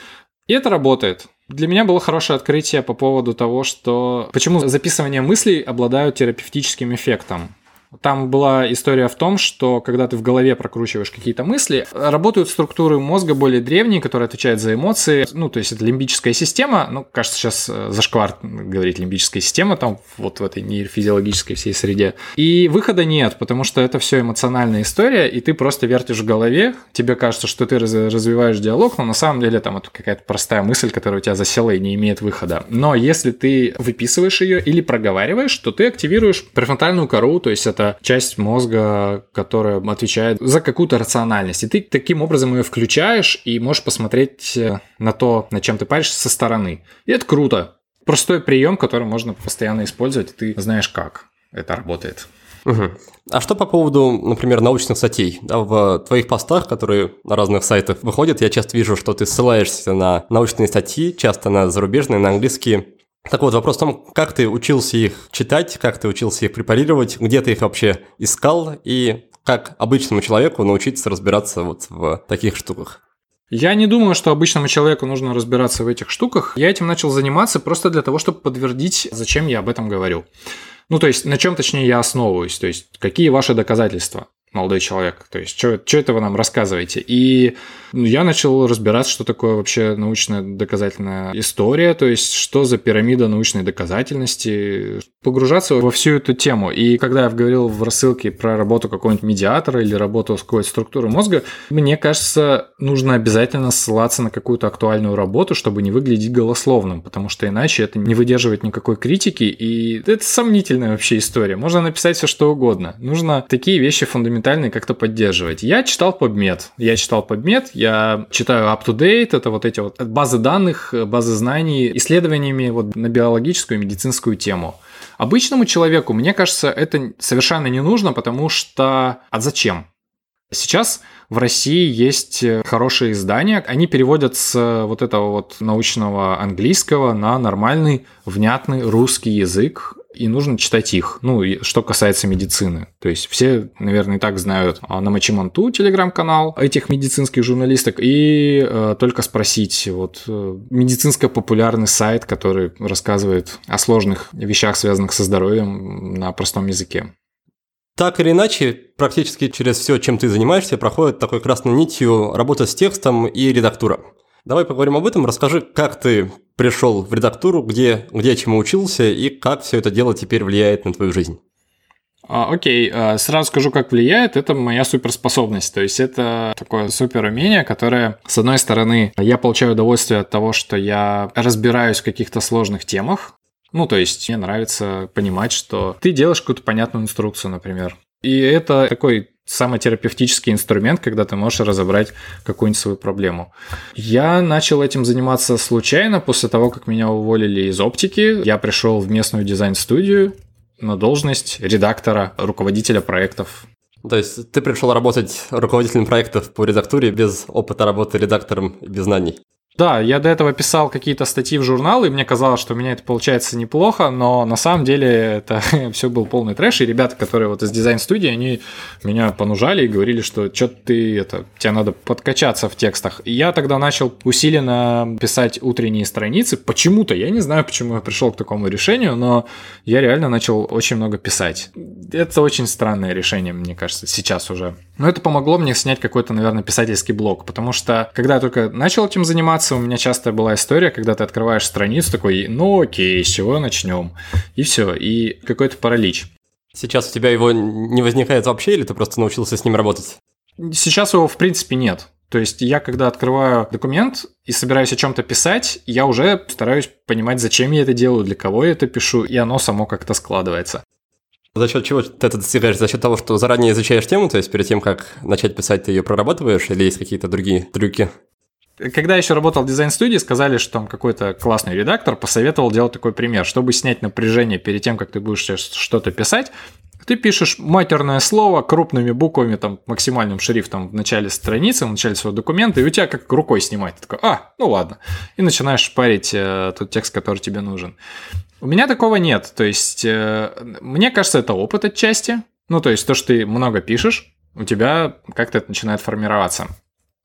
И это работает. Для меня было хорошее открытие по поводу того, что почему записывание мыслей обладают терапевтическим эффектом. Там была история в том, что когда ты в голове прокручиваешь какие-то мысли, работают структуры мозга более древние, которые отвечают за эмоции. Ну, то есть это лимбическая система. Ну, кажется, сейчас э, зашквар говорить лимбическая система там вот в этой нейрофизиологической всей среде. И выхода нет, потому что это все эмоциональная история, и ты просто вертишь в голове, тебе кажется, что ты развиваешь диалог, но на самом деле там это какая-то простая мысль, которая у тебя засела и не имеет выхода. Но если ты выписываешь ее или проговариваешь, то ты активируешь префронтальную кору, то есть это это часть мозга, которая отвечает за какую-то рациональность. И ты таким образом ее включаешь и можешь посмотреть э, на то, над чем ты паришься со стороны. И это круто. Простой прием, который можно постоянно использовать, и ты знаешь, как это работает. Угу. А что по поводу, например, научных статей? Да, в твоих постах, которые на разных сайтах выходят, я часто вижу, что ты ссылаешься на научные статьи, часто на зарубежные, на английские. Так вот, вопрос в том, как ты учился их читать, как ты учился их препарировать, где ты их вообще искал и как обычному человеку научиться разбираться вот в таких штуках? Я не думаю, что обычному человеку нужно разбираться в этих штуках. Я этим начал заниматься просто для того, чтобы подтвердить, зачем я об этом говорю. Ну, то есть, на чем точнее я основываюсь, то есть, какие ваши доказательства молодой человек. То есть, что, это вы нам рассказываете? И ну, я начал разбираться, что такое вообще научная доказательная история, то есть, что за пирамида научной доказательности, погружаться во всю эту тему. И когда я говорил в рассылке про работу какого-нибудь медиатора или работу с какой-то структурой мозга, мне кажется, нужно обязательно ссылаться на какую-то актуальную работу, чтобы не выглядеть голословным, потому что иначе это не выдерживает никакой критики, и это сомнительная вообще история. Можно написать все что угодно. Нужно такие вещи фундаментальные фундаментальные как-то поддерживать. Я читал PubMed. Я читал PubMed, я читаю UpToDate, это вот эти вот базы данных, базы знаний, исследованиями вот на биологическую и медицинскую тему. Обычному человеку, мне кажется, это совершенно не нужно, потому что... А зачем? Сейчас в России есть хорошие издания, они переводят с вот этого вот научного английского на нормальный, внятный русский язык, и нужно читать их. Ну, что касается медицины. То есть все, наверное, и так знают а, на Мачиманту телеграм-канал этих медицинских журналисток, и э, только спросить, вот э, медицинско-популярный сайт, который рассказывает о сложных вещах, связанных со здоровьем на простом языке. Так или иначе, практически через все, чем ты занимаешься, проходит такой красной нитью работа с текстом и редактура. Давай поговорим об этом. Расскажи, как ты пришел в редактуру, где, где чему учился и как все это дело теперь влияет на твою жизнь. А, окей, а, сразу скажу, как влияет. Это моя суперспособность. То есть это такое суперумение, которое, с одной стороны, я получаю удовольствие от того, что я разбираюсь в каких-то сложных темах. Ну, то есть мне нравится понимать, что ты делаешь какую-то понятную инструкцию, например. И это такой самый терапевтический инструмент, когда ты можешь разобрать какую-нибудь свою проблему. Я начал этим заниматься случайно после того, как меня уволили из оптики. Я пришел в местную дизайн-студию на должность редактора, руководителя проектов. То есть ты пришел работать руководителем проектов по редактуре без опыта работы редактором и без знаний? Да, я до этого писал какие-то статьи в журнал, и мне казалось, что у меня это получается неплохо, но на самом деле это все был полный трэш, и ребята, которые вот из дизайн-студии, они меня понужали и говорили, что что ты это, тебе надо подкачаться в текстах. И я тогда начал усиленно писать утренние страницы, почему-то, я не знаю, почему я пришел к такому решению, но я реально начал очень много писать. Это очень странное решение, мне кажется, сейчас уже. Но это помогло мне снять какой-то, наверное, писательский блог, потому что когда я только начал этим заниматься, у меня часто была история, когда ты открываешь страницу такой, ну окей, с чего начнем? И все, и какой-то паралич. Сейчас у тебя его не возникает вообще, или ты просто научился с ним работать? Сейчас его, в принципе, нет. То есть я, когда открываю документ и собираюсь о чем-то писать, я уже стараюсь понимать, зачем я это делаю, для кого я это пишу, и оно само как-то складывается. За счет чего ты это достигаешь? За счет того, что заранее изучаешь тему, то есть перед тем, как начать писать, ты ее прорабатываешь, или есть какие-то другие трюки? Когда еще работал в дизайн-студии, сказали, что там какой-то классный редактор посоветовал делать такой пример. Чтобы снять напряжение перед тем, как ты будешь что-то писать, ты пишешь матерное слово крупными буквами, там, максимальным шрифтом в начале страницы, в начале своего документа, и у тебя как рукой снимает. Ты такой, а, ну ладно. И начинаешь парить э, тот текст, который тебе нужен. У меня такого нет. То есть, э, мне кажется, это опыт отчасти. Ну, то есть, то, что ты много пишешь, у тебя как-то это начинает формироваться.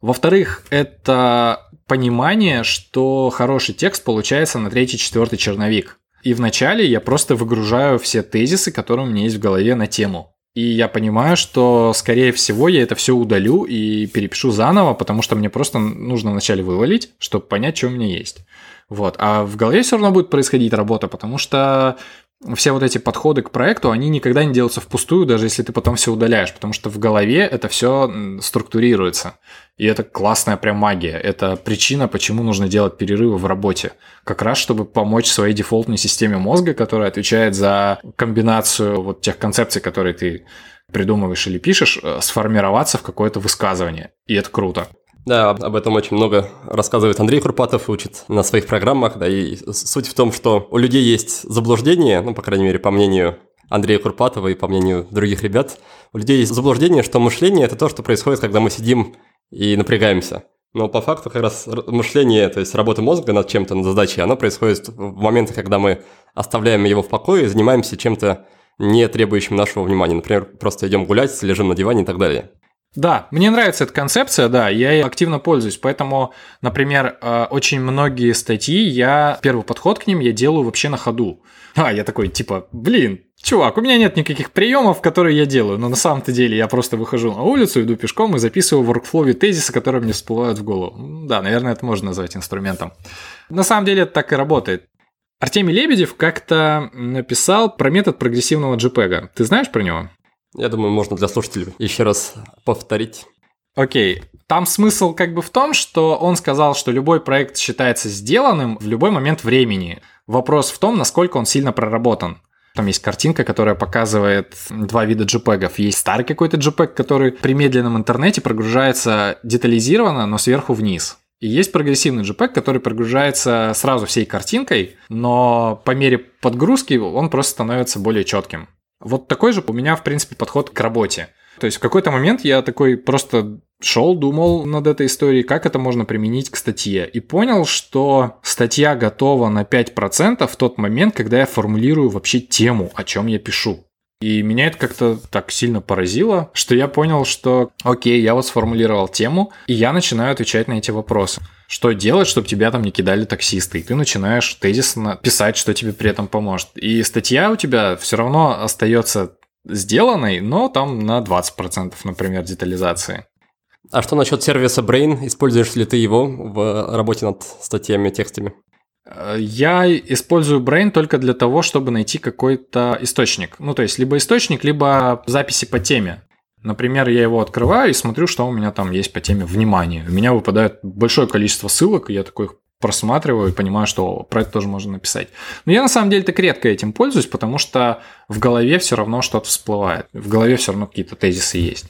Во-вторых, это понимание, что хороший текст получается на третий-четвертый черновик. И вначале я просто выгружаю все тезисы, которые у меня есть в голове на тему. И я понимаю, что, скорее всего, я это все удалю и перепишу заново, потому что мне просто нужно вначале вывалить, чтобы понять, что у меня есть. Вот. А в голове все равно будет происходить работа, потому что все вот эти подходы к проекту, они никогда не делаются впустую, даже если ты потом все удаляешь, потому что в голове это все структурируется. И это классная прям магия. Это причина, почему нужно делать перерывы в работе. Как раз, чтобы помочь своей дефолтной системе мозга, которая отвечает за комбинацию вот тех концепций, которые ты придумываешь или пишешь, э, сформироваться в какое-то высказывание. И это круто. Да, об этом очень много рассказывает Андрей Курпатов, учит на своих программах, да, и суть в том, что у людей есть заблуждение, ну, по крайней мере, по мнению Андрея Курпатова и по мнению других ребят, у людей есть заблуждение, что мышление – это то, что происходит, когда мы сидим и напрягаемся. Но по факту как раз мышление, то есть работа мозга над чем-то, над задачей, оно происходит в моменты, когда мы оставляем его в покое и занимаемся чем-то не требующим нашего внимания. Например, просто идем гулять, лежим на диване и так далее. Да, мне нравится эта концепция, да, я ей активно пользуюсь, поэтому, например, э, очень многие статьи, я первый подход к ним я делаю вообще на ходу. А, я такой, типа, блин, чувак, у меня нет никаких приемов, которые я делаю, но на самом-то деле я просто выхожу на улицу, иду пешком и записываю в workflow тезисы, которые мне всплывают в голову. Да, наверное, это можно назвать инструментом. На самом деле это так и работает. Артемий Лебедев как-то написал про метод прогрессивного JPEG. Ты знаешь про него? Я думаю, можно для слушателей еще раз повторить. Окей. Там смысл как бы в том, что он сказал, что любой проект считается сделанным в любой момент времени. Вопрос в том, насколько он сильно проработан. Там есть картинка, которая показывает два вида JPEG. Есть старый какой-то JPEG, который при медленном интернете прогружается детализированно, но сверху вниз. И есть прогрессивный JPEG, который прогружается сразу всей картинкой, но по мере подгрузки он просто становится более четким. Вот такой же у меня, в принципе, подход к работе. То есть в какой-то момент я такой просто шел, думал над этой историей, как это можно применить к статье. И понял, что статья готова на 5% в тот момент, когда я формулирую вообще тему, о чем я пишу. И меня это как-то так сильно поразило, что я понял, что окей, я вот сформулировал тему, и я начинаю отвечать на эти вопросы. Что делать, чтобы тебя там не кидали таксисты? И ты начинаешь тезисно писать, что тебе при этом поможет. И статья у тебя все равно остается сделанной, но там на 20%, например, детализации. А что насчет сервиса Brain? Используешь ли ты его в работе над статьями, текстами? Я использую Brain только для того, чтобы найти какой-то источник. Ну, то есть, либо источник, либо записи по теме. Например, я его открываю и смотрю, что у меня там есть по теме внимания. У меня выпадает большое количество ссылок, и я такой просматриваю и понимаю, что про это тоже можно написать. Но я на самом деле так редко этим пользуюсь, потому что в голове все равно что-то всплывает. В голове все равно какие-то тезисы есть.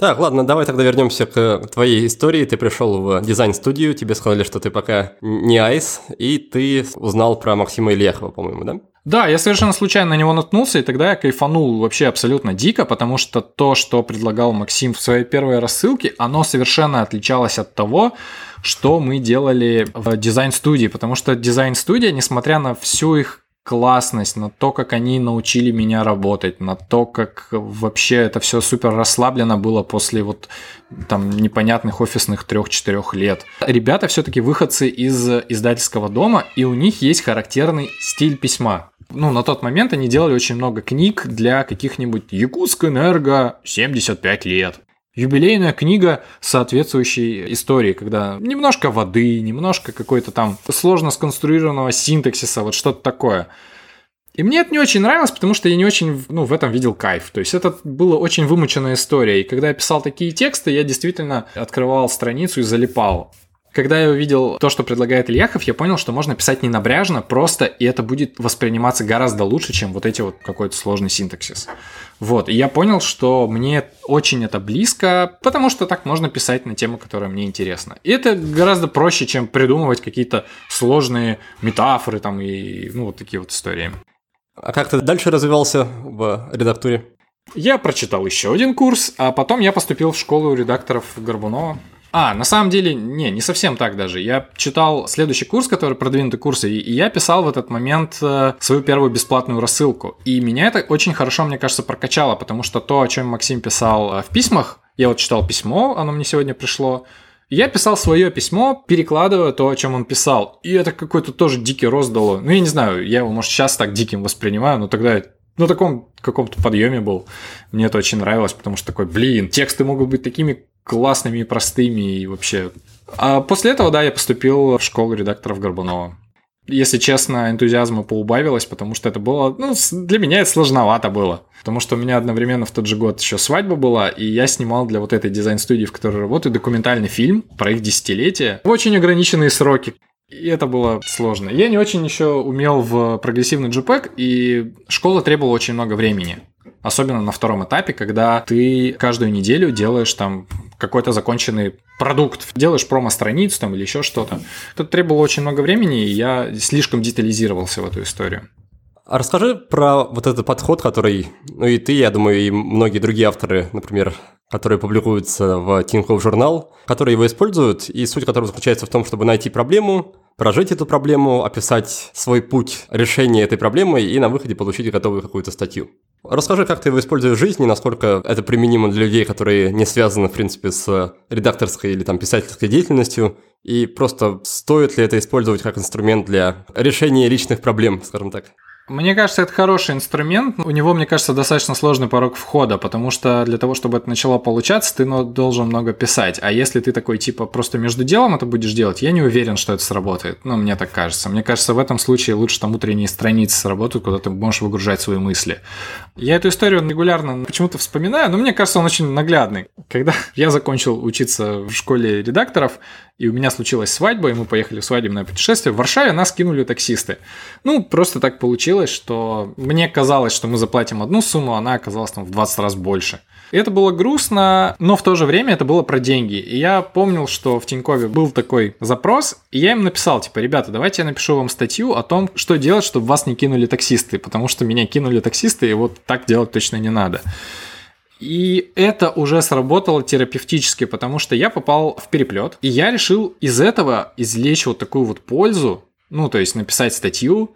Так, ладно, давай тогда вернемся к твоей истории. Ты пришел в дизайн-студию, тебе сказали, что ты пока не айс, и ты узнал про Максима Ильяхова, по-моему, да? Да, я совершенно случайно на него наткнулся, и тогда я кайфанул вообще абсолютно дико, потому что то, что предлагал Максим в своей первой рассылке, оно совершенно отличалось от того, что мы делали в дизайн-студии, потому что дизайн-студия, несмотря на всю их классность, на то, как они научили меня работать, на то, как вообще это все супер расслаблено было после вот там непонятных офисных трех-четырех лет. Ребята все-таки выходцы из издательского дома, и у них есть характерный стиль письма. Ну, на тот момент они делали очень много книг для каких-нибудь Якутск Энерго 75 лет юбилейная книга соответствующей истории, когда немножко воды, немножко какой-то там сложно сконструированного синтаксиса, вот что-то такое. И мне это не очень нравилось, потому что я не очень ну, в этом видел кайф. То есть это была очень вымученная история. И когда я писал такие тексты, я действительно открывал страницу и залипал. Когда я увидел то, что предлагает Ильяхов, я понял, что можно писать не набряжно, просто, и это будет восприниматься гораздо лучше, чем вот эти вот какой-то сложный синтаксис. Вот, и я понял, что мне очень это близко, потому что так можно писать на тему, которая мне интересна. И это гораздо проще, чем придумывать какие-то сложные метафоры там и, ну, вот такие вот истории. А как ты дальше развивался в редактуре? Я прочитал еще один курс, а потом я поступил в школу редакторов Горбунова. А, на самом деле, не, не совсем так даже. Я читал следующий курс, который продвинутый курс, и я писал в этот момент э, свою первую бесплатную рассылку. И меня это очень хорошо, мне кажется, прокачало, потому что то, о чем Максим писал э, в письмах, я вот читал письмо, оно мне сегодня пришло, я писал свое письмо, перекладывая то, о чем он писал. И это какой-то тоже дикий рост дало. Ну, я не знаю, я его, может, сейчас так диким воспринимаю, но тогда на таком каком-то подъеме был. Мне это очень нравилось, потому что такой, блин, тексты могут быть такими классными и простыми и вообще. А после этого, да, я поступил в школу редакторов Горбунова. Если честно, энтузиазма поубавилось, потому что это было, ну, для меня это сложновато было. Потому что у меня одновременно в тот же год еще свадьба была, и я снимал для вот этой дизайн-студии, в которой работаю, документальный фильм про их десятилетие в очень ограниченные сроки. И это было сложно. Я не очень еще умел в прогрессивный JPEG, и школа требовала очень много времени. Особенно на втором этапе, когда ты каждую неделю делаешь там какой-то законченный продукт, делаешь промо-страницу там или еще что-то. Это требовало очень много времени, и я слишком детализировался в эту историю. А расскажи про вот этот подход, который, ну и ты, я думаю, и многие другие авторы, например, которые публикуются в Tinkoff журнал, которые его используют, и суть которого заключается в том, чтобы найти проблему, прожить эту проблему, описать свой путь решения этой проблемы и на выходе получить готовую какую-то статью. Расскажи, как ты его используешь в жизни, насколько это применимо для людей, которые не связаны, в принципе, с редакторской или там писательской деятельностью, и просто стоит ли это использовать как инструмент для решения личных проблем, скажем так. Мне кажется, это хороший инструмент. У него, мне кажется, достаточно сложный порог входа, потому что для того, чтобы это начало получаться, ты ну, должен много писать. А если ты такой, типа, просто между делом это будешь делать, я не уверен, что это сработает. Ну, мне так кажется. Мне кажется, в этом случае лучше там утренние страницы сработают, куда ты можешь выгружать свои мысли. Я эту историю регулярно почему-то вспоминаю, но мне кажется, он очень наглядный. Когда я закончил учиться в школе редакторов, и у меня случилась свадьба, и мы поехали в свадебное путешествие. В Варшаве нас кинули таксисты. Ну, просто так получилось, что мне казалось, что мы заплатим одну сумму, она оказалась там в 20 раз больше. Это было грустно, но в то же время это было про деньги. И я помнил, что в Тинькове был такой запрос, и я им написал, типа, ребята, давайте я напишу вам статью о том, что делать, чтобы вас не кинули таксисты, потому что меня кинули таксисты, и вот так делать точно не надо. И это уже сработало терапевтически, потому что я попал в переплет, и я решил из этого извлечь вот такую вот пользу, ну, то есть написать статью,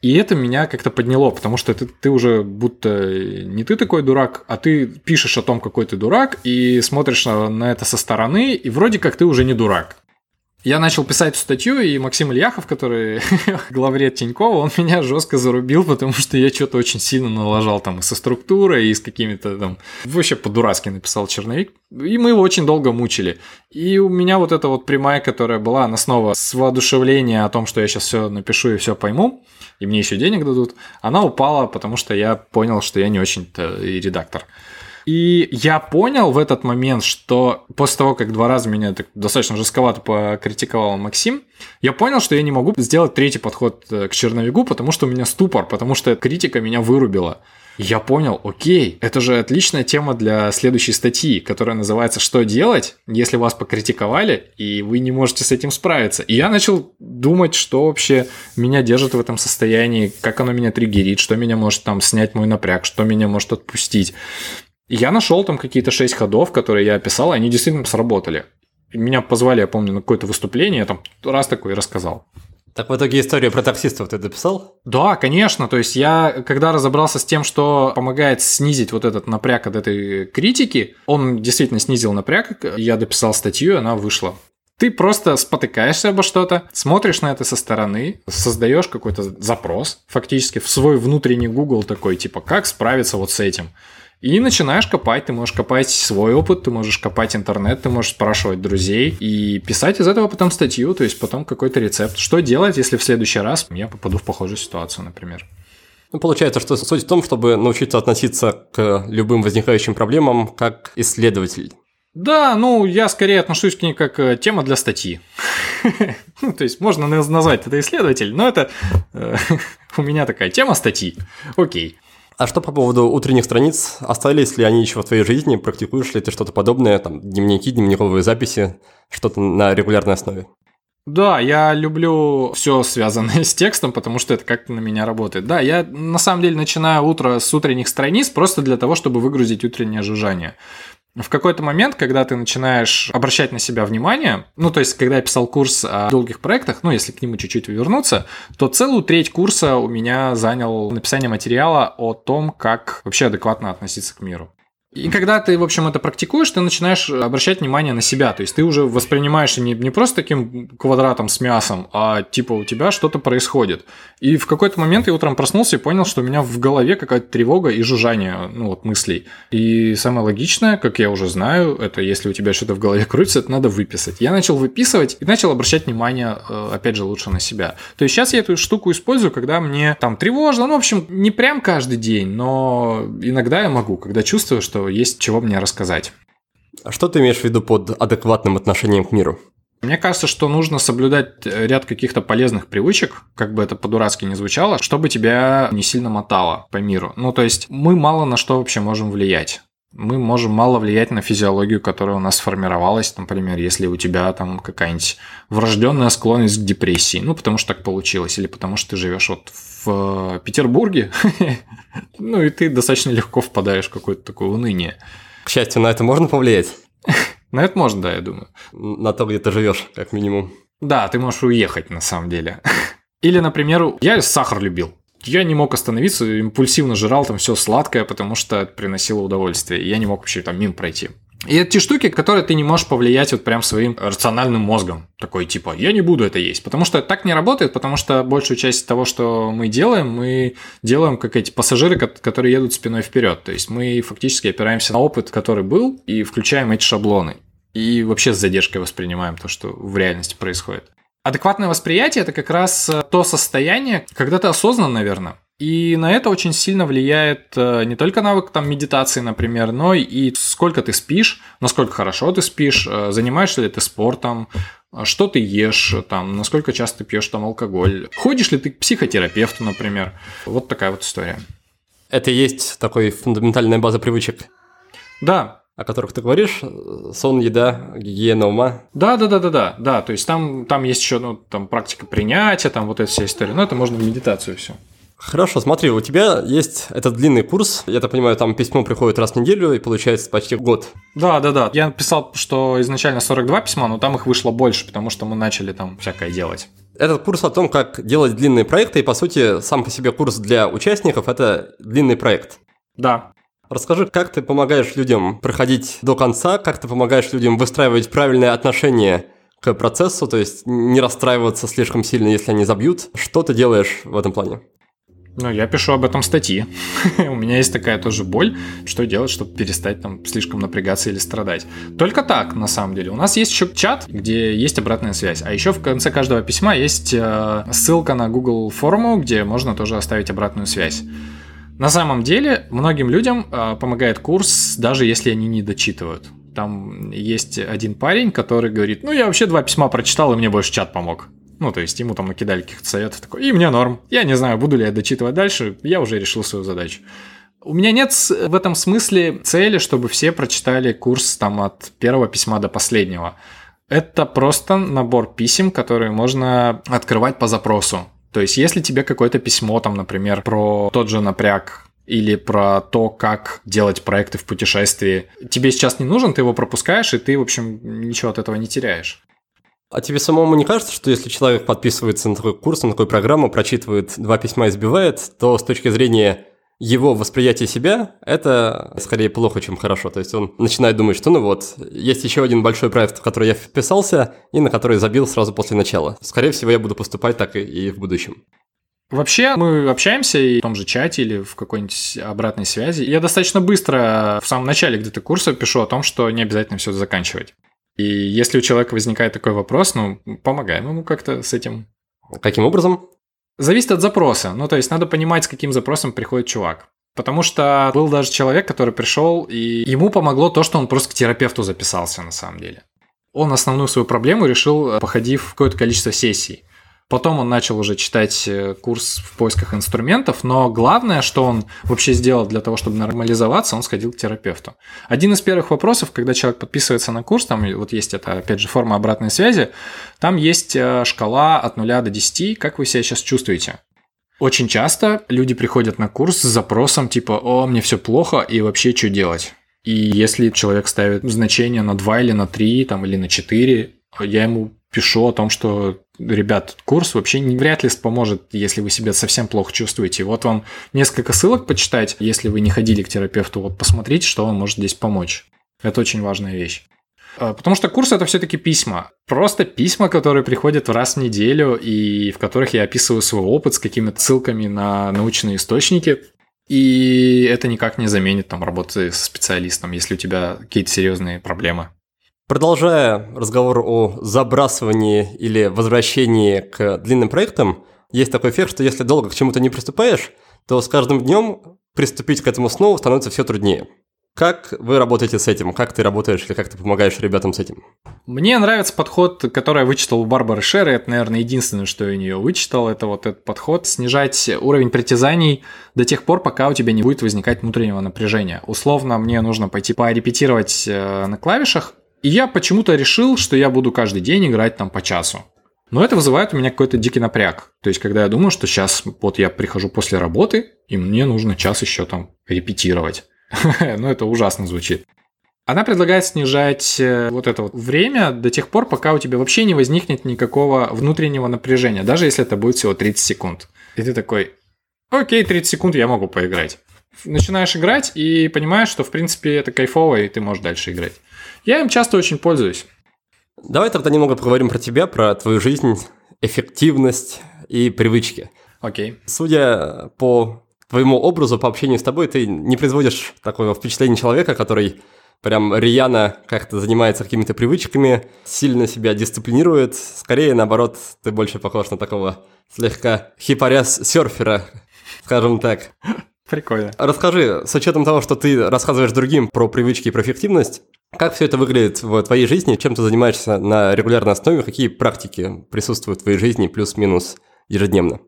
и это меня как-то подняло, потому что ты, ты уже будто не ты такой дурак, а ты пишешь о том, какой ты дурак, и смотришь на, на это со стороны, и вроде как ты уже не дурак. Я начал писать статью, и Максим Ильяхов, который главред Тинькова, он меня жестко зарубил, потому что я что-то очень сильно налажал там со структурой, и с какими-то там... Вообще по-дурацки написал черновик. И мы его очень долго мучили. И у меня вот эта вот прямая, которая была, она снова с воодушевления о том, что я сейчас все напишу и все пойму, и мне еще денег дадут, она упала, потому что я понял, что я не очень-то и редактор. И я понял в этот момент, что после того, как два раза меня так достаточно жестковато покритиковал Максим, я понял, что я не могу сделать третий подход э, к черновику, потому что у меня ступор, потому что критика меня вырубила. Я понял, окей, это же отличная тема для следующей статьи, которая называется «Что делать, если вас покритиковали, и вы не можете с этим справиться?» И я начал думать, что вообще меня держит в этом состоянии, как оно меня триггерит, что меня может там снять мой напряг, что меня может отпустить. Я нашел там какие-то шесть ходов, которые я описал, и они действительно сработали. Меня позвали, я помню, на какое-то выступление, я там раз такой рассказал. Так в итоге историю про таксистов ты дописал? Да, конечно. То есть я, когда разобрался с тем, что помогает снизить вот этот напряг от этой критики, он действительно снизил напряг, я дописал статью, и она вышла. Ты просто спотыкаешься обо что-то, смотришь на это со стороны, создаешь какой-то запрос, фактически в свой внутренний Google такой, типа, как справиться вот с этим. И начинаешь копать, ты можешь копать свой опыт, ты можешь копать интернет, ты можешь спрашивать друзей и писать из этого потом статью, то есть потом какой-то рецепт. Что делать, если в следующий раз я попаду в похожую ситуацию, например. Ну, получается, что суть в том, чтобы научиться относиться к любым возникающим проблемам как исследователь. Да, ну, я скорее отношусь к ней как э, тема для статьи. Ну, то есть можно назвать это исследователь, но это э, у меня такая тема статьи. Окей. А что по поводу утренних страниц? Остались ли они еще в твоей жизни? Практикуешь ли ты что-то подобное? Там дневники, дневниковые записи, что-то на регулярной основе? Да, я люблю все связанное с текстом, потому что это как-то на меня работает. Да, я на самом деле начинаю утро с утренних страниц просто для того, чтобы выгрузить утреннее жужжание. В какой-то момент, когда ты начинаешь обращать на себя внимание, ну, то есть, когда я писал курс о долгих проектах, ну, если к нему чуть-чуть вернуться, то целую треть курса у меня занял написание материала о том, как вообще адекватно относиться к миру. И когда ты, в общем, это практикуешь, ты начинаешь обращать внимание на себя. То есть ты уже воспринимаешь не, не просто таким квадратом с мясом, а типа у тебя что-то происходит. И в какой-то момент я утром проснулся и понял, что у меня в голове какая-то тревога и жужжание ну, вот, мыслей. И самое логичное, как я уже знаю, это если у тебя что-то в голове крутится, это надо выписать. Я начал выписывать и начал обращать внимание, э, опять же, лучше на себя. То есть сейчас я эту штуку использую, когда мне там тревожно, ну, в общем, не прям каждый день, но иногда я могу, когда чувствую, что есть чего мне рассказать. А что ты имеешь в виду под адекватным отношением к миру? Мне кажется, что нужно соблюдать ряд каких-то полезных привычек, как бы это по-дурацки не звучало, чтобы тебя не сильно мотало по миру. Ну, то есть мы мало на что вообще можем влиять. Мы можем мало влиять на физиологию, которая у нас сформировалась, например, если у тебя там какая-нибудь врожденная склонность к депрессии, ну, потому что так получилось, или потому что ты живешь вот в Петербурге, ну и ты достаточно легко впадаешь в какое-то такое уныние. К счастью, на это можно повлиять? На это можно, да, я думаю. На то, где ты живешь, как минимум. Да, ты можешь уехать на самом деле. Или, например, я сахар любил. Я не мог остановиться, импульсивно жрал там все сладкое, потому что это приносило удовольствие. Я не мог вообще там мимо пройти. И это те штуки, которые ты не можешь повлиять вот прям своим рациональным мозгом. Такой типа, я не буду это есть. Потому что так не работает, потому что большую часть того, что мы делаем, мы делаем как эти пассажиры, которые едут спиной вперед. То есть мы фактически опираемся на опыт, который был, и включаем эти шаблоны. И вообще с задержкой воспринимаем то, что в реальности происходит. Адекватное восприятие – это как раз то состояние, когда ты осознан, наверное, и на это очень сильно влияет э, не только навык там, медитации, например, но и сколько ты спишь, насколько хорошо ты спишь, э, занимаешься ли ты спортом, э, что ты ешь, там, насколько часто ты пьешь там алкоголь, ходишь ли ты к психотерапевту, например. Вот такая вот история. Это и есть такой фундаментальная база привычек. Да, о которых ты говоришь, сон, еда, гигиена ума. Да, да, да, да, да, да. То есть там, там есть еще, ну, там практика принятия, там вот эта вся история. Но это можно в медитацию все. Хорошо, смотри, у тебя есть этот длинный курс, я так понимаю, там письмо приходит раз в неделю и получается почти год. Да, да, да. Я написал, что изначально 42 письма, но там их вышло больше, потому что мы начали там всякое делать. Этот курс о том, как делать длинные проекты, и по сути сам по себе курс для участников – это длинный проект. Да. Расскажи, как ты помогаешь людям проходить до конца, как ты помогаешь людям выстраивать правильное отношение к процессу, то есть не расстраиваться слишком сильно, если они забьют. Что ты делаешь в этом плане? Ну, я пишу об этом статьи. У меня есть такая тоже боль, что делать, чтобы перестать там слишком напрягаться или страдать. Только так, на самом деле. У нас есть еще чат, где есть обратная связь. А еще в конце каждого письма есть э, ссылка на Google форму, где можно тоже оставить обратную связь. На самом деле, многим людям э, помогает курс, даже если они не дочитывают. Там есть один парень, который говорит, ну, я вообще два письма прочитал, и мне больше чат помог. Ну, то есть ему там накидали каких-то советов, такой, и мне норм. Я не знаю, буду ли я дочитывать дальше, я уже решил свою задачу. У меня нет в этом смысле цели, чтобы все прочитали курс там от первого письма до последнего. Это просто набор писем, которые можно открывать по запросу. То есть, если тебе какое-то письмо, там, например, про тот же напряг или про то, как делать проекты в путешествии, тебе сейчас не нужен, ты его пропускаешь, и ты, в общем, ничего от этого не теряешь. А тебе самому не кажется, что если человек подписывается на такой курс, на такую программу, прочитывает два письма и сбивает, то с точки зрения его восприятие себя, это скорее плохо, чем хорошо. То есть он начинает думать, что ну вот, есть еще один большой проект, в который я вписался, и на который забил сразу после начала. Скорее всего, я буду поступать так и, и в будущем. Вообще, мы общаемся и в том же чате или в какой-нибудь обратной связи. Я достаточно быстро в самом начале где-то курса пишу о том, что не обязательно все заканчивать. И если у человека возникает такой вопрос, ну, помогаем ему как-то с этим. Каким образом? Зависит от запроса. Ну, то есть надо понимать, с каким запросом приходит чувак. Потому что был даже человек, который пришел, и ему помогло то, что он просто к терапевту записался на самом деле. Он основную свою проблему решил, походив какое-то количество сессий. Потом он начал уже читать э, курс в поисках инструментов, но главное, что он вообще сделал для того, чтобы нормализоваться, он сходил к терапевту. Один из первых вопросов, когда человек подписывается на курс, там вот есть это, опять же, форма обратной связи, там есть э, шкала от 0 до 10, как вы себя сейчас чувствуете. Очень часто люди приходят на курс с запросом типа «О, мне все плохо, и вообще что делать?» И если человек ставит значение на 2 или на 3, там, или на 4, я ему пишу о том, что, ребят, курс вообще вряд ли поможет, если вы себя совсем плохо чувствуете. Вот вам несколько ссылок почитать, если вы не ходили к терапевту, вот посмотрите, что вам может здесь помочь. Это очень важная вещь. А, потому что курс это все-таки письма. Просто письма, которые приходят раз в неделю и в которых я описываю свой опыт с какими-то ссылками на научные источники. И это никак не заменит там работы со специалистом, если у тебя какие-то серьезные проблемы. Продолжая разговор о забрасывании или возвращении к длинным проектам, есть такой эффект, что если долго к чему-то не приступаешь, то с каждым днем приступить к этому снова становится все труднее. Как вы работаете с этим? Как ты работаешь или как ты помогаешь ребятам с этим? Мне нравится подход, который я вычитал у Барбары Шеры. Это, наверное, единственное, что я у нее вычитал. Это вот этот подход. Снижать уровень притязаний до тех пор, пока у тебя не будет возникать внутреннего напряжения. Условно, мне нужно пойти порепетировать э, на клавишах, и я почему-то решил, что я буду каждый день играть там по часу. Но это вызывает у меня какой-то дикий напряг. То есть, когда я думаю, что сейчас вот я прихожу после работы, и мне нужно час еще там репетировать. ну, это ужасно звучит. Она предлагает снижать э, вот это вот время до тех пор, пока у тебя вообще не возникнет никакого внутреннего напряжения, даже если это будет всего 30 секунд. И ты такой, окей, 30 секунд я могу поиграть. Начинаешь играть и понимаешь, что в принципе это кайфово, и ты можешь дальше играть. Я им часто очень пользуюсь. Давай тогда немного поговорим про тебя, про твою жизнь, эффективность и привычки. Окей. Okay. Судя по твоему образу, по общению с тобой, ты не производишь такого впечатления человека, который прям рьяно как-то занимается какими-то привычками, сильно себя дисциплинирует. Скорее, наоборот, ты больше похож на такого слегка хипаряс-серфера, скажем так. Прикольно. Расскажи, с учетом того, что ты рассказываешь другим про привычки и про эффективность, как все это выглядит в твоей жизни? Чем ты занимаешься на регулярной основе? Какие практики присутствуют в твоей жизни плюс-минус ежедневно?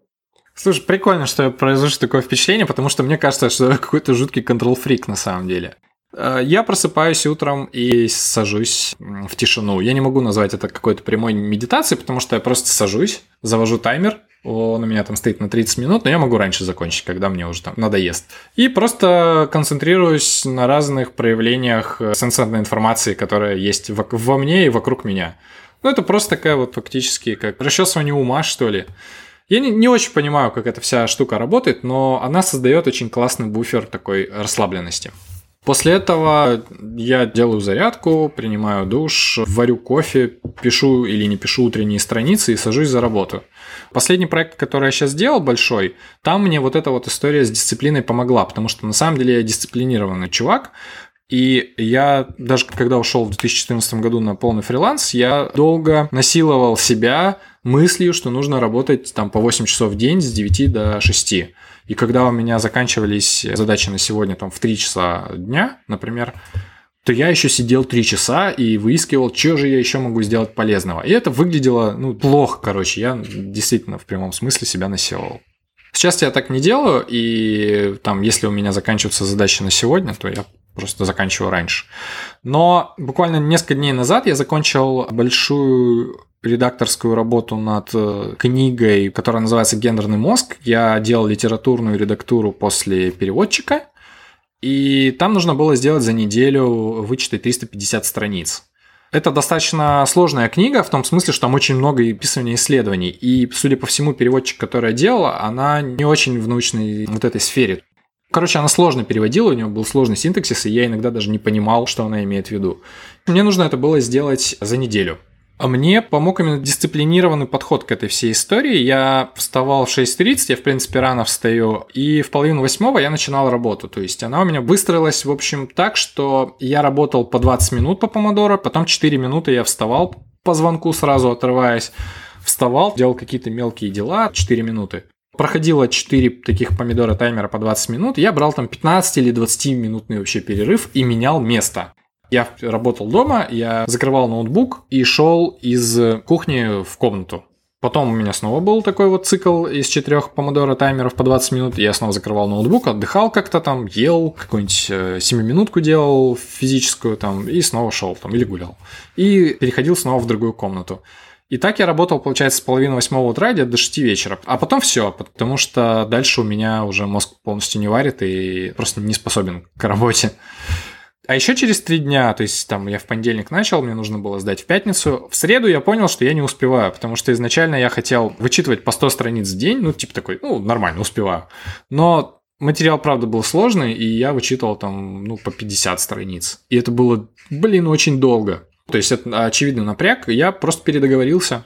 Слушай, прикольно, что произошло такое впечатление, потому что мне кажется, что я какой-то жуткий контрол-фрик на самом деле. Э, я просыпаюсь утром и сажусь в тишину. Я не могу назвать это какой-то прямой медитацией, потому что я просто сажусь, завожу таймер, он у меня там стоит на 30 минут, но я могу раньше закончить, когда мне уже там надоест. И просто концентрируюсь на разных проявлениях э, сенсорной информации, которая есть во мне и вокруг меня. Ну, это просто такая вот фактически как расчесывание ума, что ли. Я не, не очень понимаю, как эта вся штука работает, но она создает очень классный буфер такой расслабленности. После этого я делаю зарядку, принимаю душ, варю кофе, пишу или не пишу утренние страницы и сажусь за работу. Последний проект, который я сейчас сделал, большой, там мне вот эта вот история с дисциплиной помогла, потому что на самом деле я дисциплинированный чувак, и я даже когда ушел в 2014 году на полный фриланс, я долго насиловал себя мыслью, что нужно работать там по 8 часов в день с 9 до 6. И когда у меня заканчивались задачи на сегодня там в 3 часа дня, например, то я еще сидел 3 часа и выискивал, что же я еще могу сделать полезного. И это выглядело, ну, плохо, короче. Я действительно в прямом смысле себя насиловал. Сейчас я так не делаю, и там, если у меня заканчиваются задачи на сегодня, то я просто заканчиваю раньше. Но буквально несколько дней назад я закончил большую редакторскую работу над э, книгой, которая называется «Гендерный мозг». Я делал литературную редактуру после переводчика, и там нужно было сделать за неделю вычитать 350 страниц. Это достаточно сложная книга, в том смысле, что там очень много описывания исследований. И, судя по всему, переводчик, который я делала, она не очень в научной вот этой сфере. Короче, она сложно переводила, у нее был сложный синтаксис, и я иногда даже не понимал, что она имеет в виду. Мне нужно это было сделать за неделю. А мне помог именно дисциплинированный подход к этой всей истории. Я вставал в 6.30, я, в принципе, рано встаю, и в половину восьмого я начинал работу. То есть она у меня выстроилась, в общем, так, что я работал по 20 минут по помодоро, потом 4 минуты я вставал по звонку сразу отрываясь, вставал, делал какие-то мелкие дела, 4 минуты. Проходило 4 таких помидора таймера по 20 минут, я брал там 15 или 20 минутный вообще перерыв и менял место. Я работал дома, я закрывал ноутбук и шел из кухни в комнату. Потом у меня снова был такой вот цикл из четырех помодора таймеров по 20 минут. Я снова закрывал ноутбук, отдыхал как-то там, ел, какую-нибудь 7-минутку э, делал физическую там, и снова шел там или гулял. И переходил снова в другую комнату. И так я работал, получается, с половины восьмого утра где-то до 6 вечера. А потом все, потому что дальше у меня уже мозг полностью не варит и просто не способен к работе. А еще через три дня, то есть там я в понедельник начал, мне нужно было сдать в пятницу. В среду я понял, что я не успеваю, потому что изначально я хотел вычитывать по 100 страниц в день, ну, типа такой, ну, нормально, успеваю. Но материал, правда, был сложный, и я вычитывал там, ну, по 50 страниц. И это было, блин, очень долго. То есть это очевидный напряг, я просто передоговорился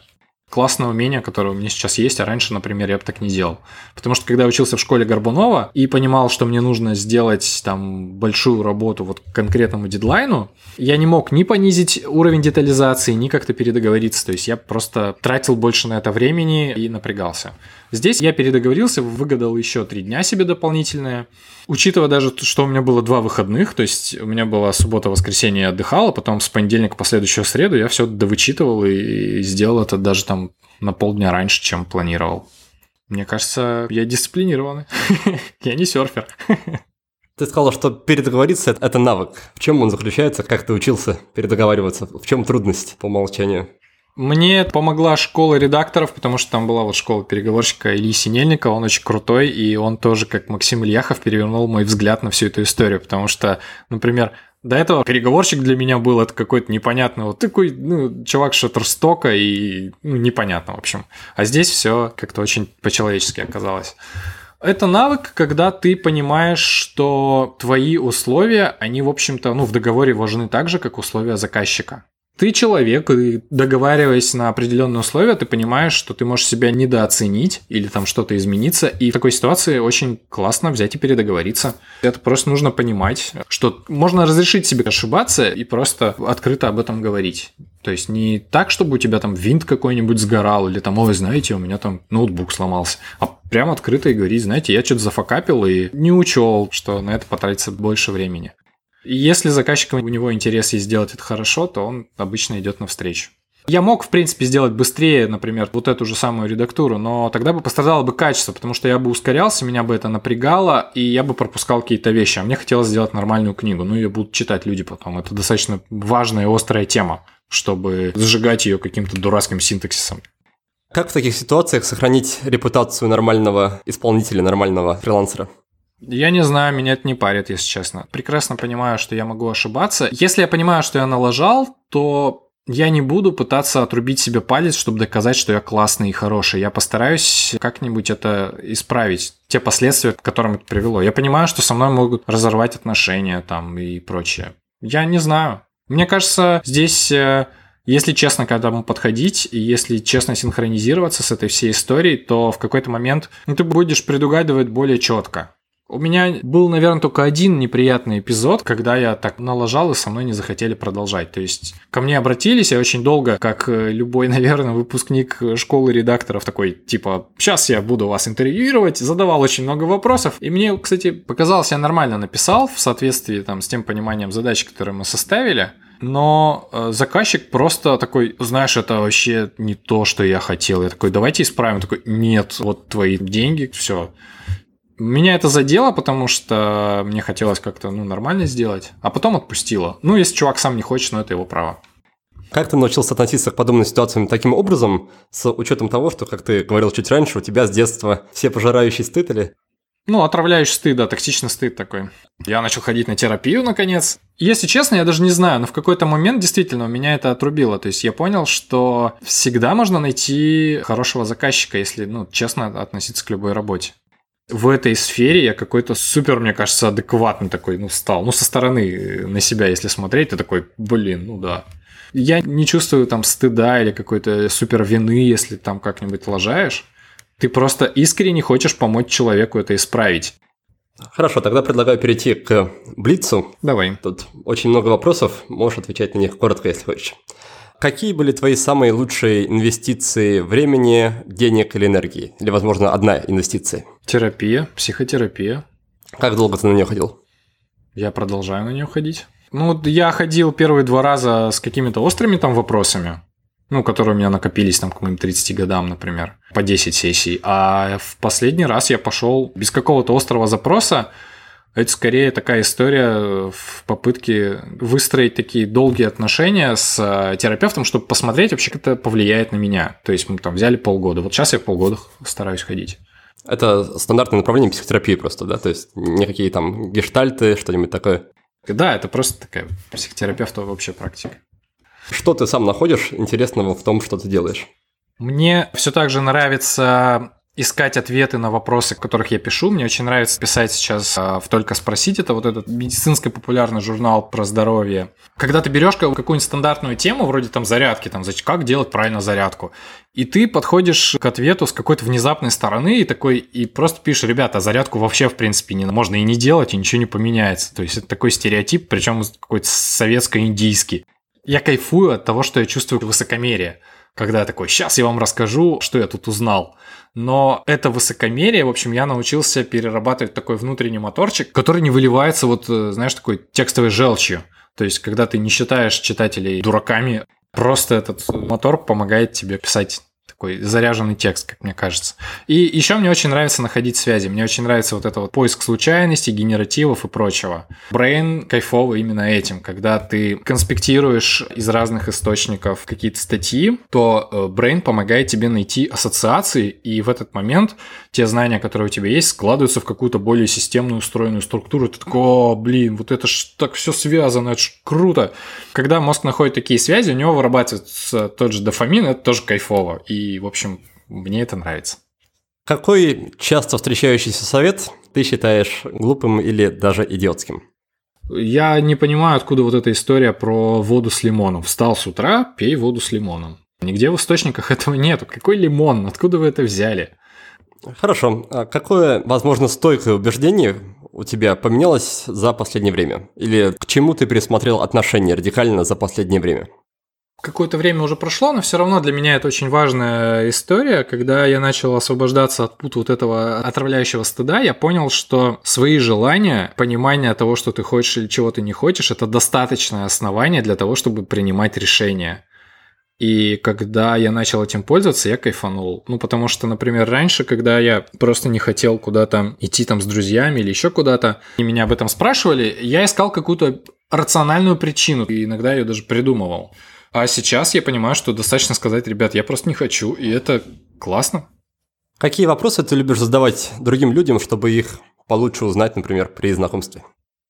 классное умение, которое у меня сейчас есть, а раньше, например, я бы так не делал. Потому что когда я учился в школе Горбунова и понимал, что мне нужно сделать там большую работу вот к конкретному дедлайну, я не мог ни понизить уровень детализации, ни как-то передоговориться. То есть я просто тратил больше на это времени и напрягался. Здесь я передоговорился, выгадал еще три дня себе дополнительные. Учитывая даже, что у меня было два выходных, то есть у меня была суббота-воскресенье, я отдыхал, а потом с понедельника по следующую среду я все довычитывал и сделал это даже там на полдня раньше, чем планировал. Мне кажется, я дисциплинированный. я не серфер. Ты сказал, что передоговориться – это навык. В чем он заключается? Как ты учился передоговариваться? В чем трудность по умолчанию? Мне помогла школа редакторов, потому что там была вот школа переговорщика Ильи Синельника, он очень крутой, и он тоже, как Максим Ильяхов, перевернул мой взгляд на всю эту историю, потому что, например, до этого переговорщик для меня был это какой-то непонятный вот такой, ну, чувак шаттерстока и ну, непонятно, в общем. А здесь все как-то очень по-человечески оказалось. Это навык, когда ты понимаешь, что твои условия, они, в общем-то, ну, в договоре важны так же, как условия заказчика. Ты человек, и договариваясь на определенные условия, ты понимаешь, что ты можешь себя недооценить или там что-то измениться, и в такой ситуации очень классно взять и передоговориться. Это просто нужно понимать, что можно разрешить себе ошибаться и просто открыто об этом говорить. То есть не так, чтобы у тебя там винт какой-нибудь сгорал, или там, ой, знаете, у меня там ноутбук сломался, а прям открыто и говорить, знаете, я что-то зафакапил и не учел, что на это потратится больше времени. Если заказчиком у него интерес есть сделать это хорошо, то он обычно идет навстречу. Я мог, в принципе, сделать быстрее, например, вот эту же самую редактуру, но тогда бы пострадало бы качество, потому что я бы ускорялся, меня бы это напрягало, и я бы пропускал какие-то вещи. А мне хотелось сделать нормальную книгу. Ну, ее будут читать люди потом. Это достаточно важная и острая тема, чтобы сжигать ее каким-то дурацким синтаксисом. Как в таких ситуациях сохранить репутацию нормального исполнителя, нормального фрилансера? Я не знаю, меня это не парит, если честно. Прекрасно понимаю, что я могу ошибаться. Если я понимаю, что я налажал, то я не буду пытаться отрубить себе палец, чтобы доказать, что я классный и хороший. Я постараюсь как-нибудь это исправить, те последствия, к которым это привело. Я понимаю, что со мной могут разорвать отношения там и прочее. Я не знаю. Мне кажется, здесь э, если честно к этому подходить, и если честно синхронизироваться с этой всей историей, то в какой-то момент ну, ты будешь предугадывать более четко. У меня был, наверное, только один неприятный эпизод, когда я так налажал и со мной не захотели продолжать. То есть ко мне обратились, я очень долго, как э, любой, наверное, выпускник школы редакторов, такой, типа, сейчас я буду вас интервьюировать, задавал очень много вопросов. И мне, кстати, показалось, я нормально написал в соответствии там, с тем пониманием задач, которые мы составили. Но э, заказчик просто такой, знаешь, это вообще не то, что я хотел. Я такой, давайте исправим. такой, нет, вот твои деньги, все меня это задело, потому что мне хотелось как-то ну, нормально сделать, а потом отпустило. Ну, если чувак сам не хочет, ну это его право. Как ты научился относиться к подобным ситуациям таким образом, с учетом того, что, как ты говорил чуть раньше, у тебя с детства все пожирающие стыд или? Ну, отравляющий стыд, да, токсичный стыд такой. Я начал ходить на терапию, наконец. Если честно, я даже не знаю, но в какой-то момент действительно меня это отрубило. То есть я понял, что всегда можно найти хорошего заказчика, если, ну, честно относиться к любой работе в этой сфере я какой-то супер, мне кажется, адекватный такой, ну, стал. Ну, со стороны э, на себя, если смотреть, ты такой, блин, ну да. Я не чувствую там стыда или какой-то супер вины, если там как-нибудь лажаешь. Ты просто искренне хочешь помочь человеку это исправить. Хорошо, тогда предлагаю перейти к Блицу. Давай. Тут очень много вопросов, можешь отвечать на них коротко, если хочешь. Какие были твои самые лучшие инвестиции времени, денег или энергии? Или, возможно, одна инвестиция? Терапия, психотерапия. Как долго ты на нее ходил? Я продолжаю на нее ходить. Ну, я ходил первые два раза с какими-то острыми там вопросами, ну, которые у меня накопились там к моим 30 годам, например, по 10 сессий. А в последний раз я пошел без какого-то острого запроса, это скорее такая история в попытке выстроить такие долгие отношения с э, терапевтом, чтобы посмотреть вообще, как это повлияет на меня. То есть мы там взяли полгода. Вот сейчас я полгода стараюсь ходить. Это стандартное направление психотерапии просто, да? То есть никакие там гештальты, что-нибудь такое? Да, это просто такая психотерапевтовая вообще практика. Что ты сам находишь интересного в том, что ты делаешь? Мне все так же нравится искать ответы на вопросы, которых я пишу. Мне очень нравится писать сейчас а, в «Только спросить». Это вот этот медицинско-популярный журнал про здоровье. Когда ты берешь какую-нибудь стандартную тему, вроде там зарядки, там, как делать правильно зарядку, и ты подходишь к ответу с какой-то внезапной стороны и такой, и просто пишешь, ребята, зарядку вообще, в принципе, не можно и не делать, и ничего не поменяется. То есть это такой стереотип, причем какой-то советско-индийский. Я кайфую от того, что я чувствую высокомерие когда я такой, сейчас я вам расскажу, что я тут узнал. Но это высокомерие, в общем, я научился перерабатывать такой внутренний моторчик, который не выливается вот, э, знаешь, такой текстовой желчью. То есть, когда ты не считаешь читателей дураками, просто этот мотор помогает тебе писать такой заряженный текст, как мне кажется. И еще мне очень нравится находить связи. Мне очень нравится вот это вот поиск случайностей, генеративов и прочего. Brain кайфовый именно этим. Когда ты конспектируешь из разных источников какие-то статьи, то э, Brain помогает тебе найти ассоциации, и в этот момент те знания, которые у тебя есть, складываются в какую-то более системную устроенную структуру. Ты такой, о, блин, вот это ж так все связано, это ж круто. Когда мозг находит такие связи, у него вырабатывается тот же дофамин, это тоже кайфово. И в общем, мне это нравится. Какой часто встречающийся совет ты считаешь глупым или даже идиотским? Я не понимаю, откуда вот эта история про воду с лимоном. Встал с утра, пей воду с лимоном. Нигде в источниках этого нету. Какой лимон? Откуда вы это взяли? Хорошо. А какое, возможно, стойкое убеждение у тебя поменялось за последнее время? Или к чему ты пересмотрел отношение радикально за последнее время? Какое-то время уже прошло, но все равно для меня это очень важная история. Когда я начал освобождаться от пута вот этого отравляющего стыда, я понял, что свои желания, понимание того, что ты хочешь или чего ты не хочешь, это достаточное основание для того, чтобы принимать решения. И когда я начал этим пользоваться, я кайфанул. Ну, потому что, например, раньше, когда я просто не хотел куда-то идти там с друзьями или еще куда-то, и меня об этом спрашивали, я искал какую-то рациональную причину, и иногда ее даже придумывал. А сейчас я понимаю, что достаточно сказать, ребят, я просто не хочу, и это классно. Какие вопросы ты любишь задавать другим людям, чтобы их получше узнать, например, при знакомстве?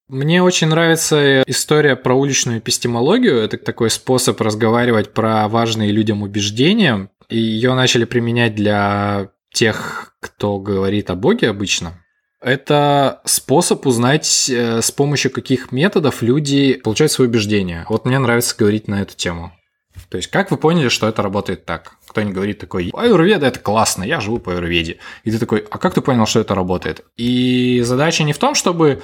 Мне очень нравится история про уличную эпистемологию. Это такой способ разговаривать про важные людям убеждения. И ее начали применять для тех, кто говорит о Боге обычно. Это способ узнать, э, с помощью каких методов люди получают свои убеждения. Вот мне нравится говорить на эту тему. То есть, как вы поняли, что это работает так? Кто-нибудь говорит такой, аюрведа это классно, я живу по аюрведе. И ты такой, а как ты понял, что это работает? И задача не в том, чтобы